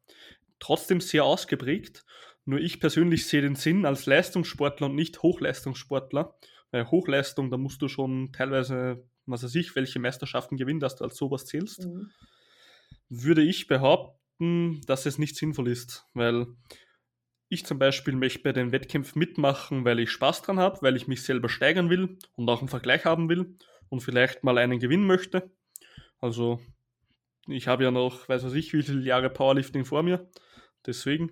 trotzdem sehr ausgeprägt. Nur ich persönlich sehe den Sinn als Leistungssportler und nicht Hochleistungssportler. Weil Hochleistung, da musst du schon teilweise, was weiß ich, welche Meisterschaften gewinnen, dass du als sowas zählst. Mhm. Würde ich behaupten, dass es nicht sinnvoll ist. Weil ich zum Beispiel möchte bei den Wettkämpfen mitmachen, weil ich Spaß dran habe, weil ich mich selber steigern will und auch einen Vergleich haben will und vielleicht mal einen gewinnen möchte. Also ich habe ja noch, weiß was ich, wie viele Jahre Powerlifting vor mir. Deswegen.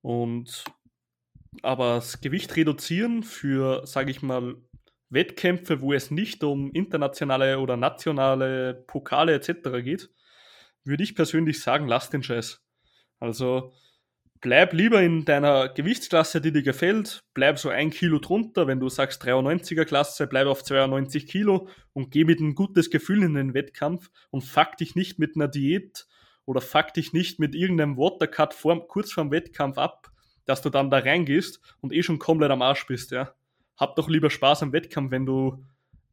Und aber das Gewicht reduzieren für, sage ich mal, Wettkämpfe, wo es nicht um internationale oder nationale Pokale etc. geht, würde ich persönlich sagen, lass den Scheiß. Also bleib lieber in deiner Gewichtsklasse, die dir gefällt. Bleib so ein Kilo drunter. Wenn du sagst 93er Klasse, bleib auf 92 Kilo und geh mit ein gutes Gefühl in den Wettkampf und fuck dich nicht mit einer Diät oder fuck dich nicht mit irgendeinem Watercut vor, kurz vorm Wettkampf ab, dass du dann da reingehst und eh schon komplett am Arsch bist, ja. Hab doch lieber Spaß am Wettkampf, wenn du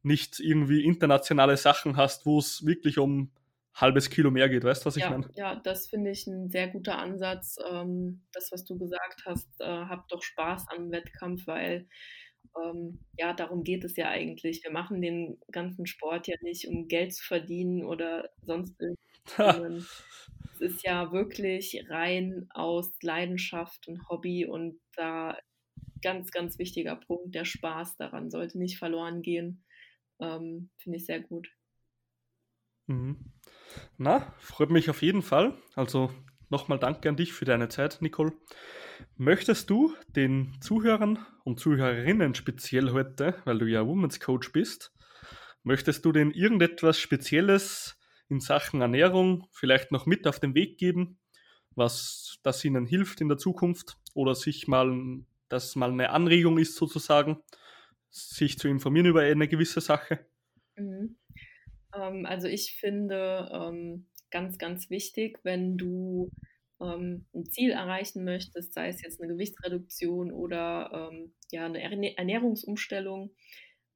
nicht irgendwie internationale Sachen hast, wo es wirklich um halbes Kilo mehr geht. Weißt du, was ich ja, meine? Ja, das finde ich ein sehr guter Ansatz. Ähm, das, was du gesagt hast, äh, habt doch Spaß am Wettkampf, weil ähm, ja, darum geht es ja eigentlich. Wir machen den ganzen Sport ja nicht, um Geld zu verdienen oder sonst irgendwas. es ist ja wirklich rein aus Leidenschaft und Hobby und da ganz, ganz wichtiger Punkt, der Spaß daran sollte nicht verloren gehen. Ähm, Finde ich sehr gut. Mhm. Na, freut mich auf jeden Fall. Also nochmal danke an dich für deine Zeit, Nicole. Möchtest du den Zuhörern und Zuhörerinnen speziell heute, weil du ja Women's Coach bist, möchtest du denen irgendetwas Spezielles in Sachen Ernährung vielleicht noch mit auf den Weg geben, was das ihnen hilft in der Zukunft oder sich mal, dass mal eine Anregung ist sozusagen, sich zu informieren über eine gewisse Sache? Mhm. Ähm, also ich finde ähm, ganz, ganz wichtig, wenn du ähm, ein Ziel erreichen möchtest, sei es jetzt eine Gewichtsreduktion oder ja, eine Ernährungsumstellung,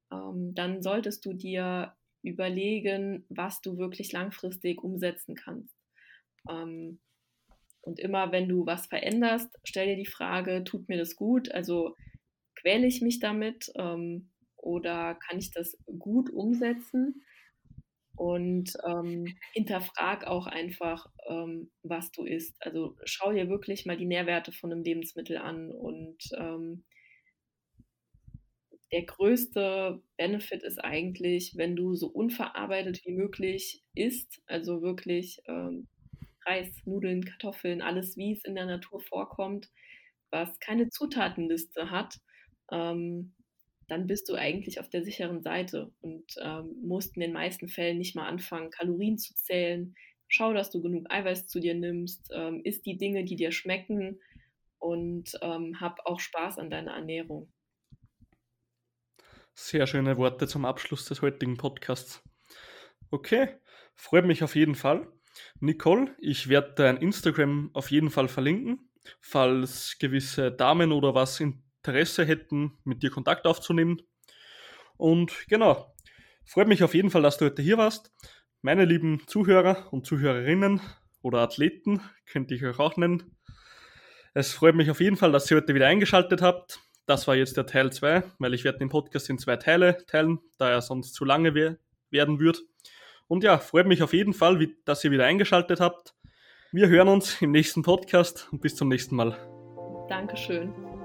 dann solltest du dir überlegen, was du wirklich langfristig umsetzen kannst. Und immer wenn du was veränderst, stell dir die Frage, tut mir das gut? Also quäle ich mich damit oder kann ich das gut umsetzen? Und ähm, hinterfrag auch einfach, ähm, was du isst. Also schau dir wirklich mal die Nährwerte von einem Lebensmittel an und ähm, der größte Benefit ist eigentlich, wenn du so unverarbeitet wie möglich isst, also wirklich ähm, Reis, Nudeln, Kartoffeln, alles, wie es in der Natur vorkommt, was keine Zutatenliste hat, ähm, dann bist du eigentlich auf der sicheren Seite und ähm, musst in den meisten Fällen nicht mal anfangen, Kalorien zu zählen. Schau, dass du genug Eiweiß zu dir nimmst, ähm, isst die Dinge, die dir schmecken und ähm, hab auch Spaß an deiner Ernährung. Sehr schöne Worte zum Abschluss des heutigen Podcasts. Okay, freut mich auf jeden Fall. Nicole, ich werde dein Instagram auf jeden Fall verlinken, falls gewisse Damen oder was Interesse hätten, mit dir Kontakt aufzunehmen. Und genau, freut mich auf jeden Fall, dass du heute hier warst. Meine lieben Zuhörer und Zuhörerinnen oder Athleten, könnte ich euch auch nennen. Es freut mich auf jeden Fall, dass ihr heute wieder eingeschaltet habt. Das war jetzt der Teil 2, weil ich werde den Podcast in zwei Teile teilen, da er sonst zu lange we werden wird. Und ja, freut mich auf jeden Fall, wie, dass ihr wieder eingeschaltet habt. Wir hören uns im nächsten Podcast und bis zum nächsten Mal. Dankeschön.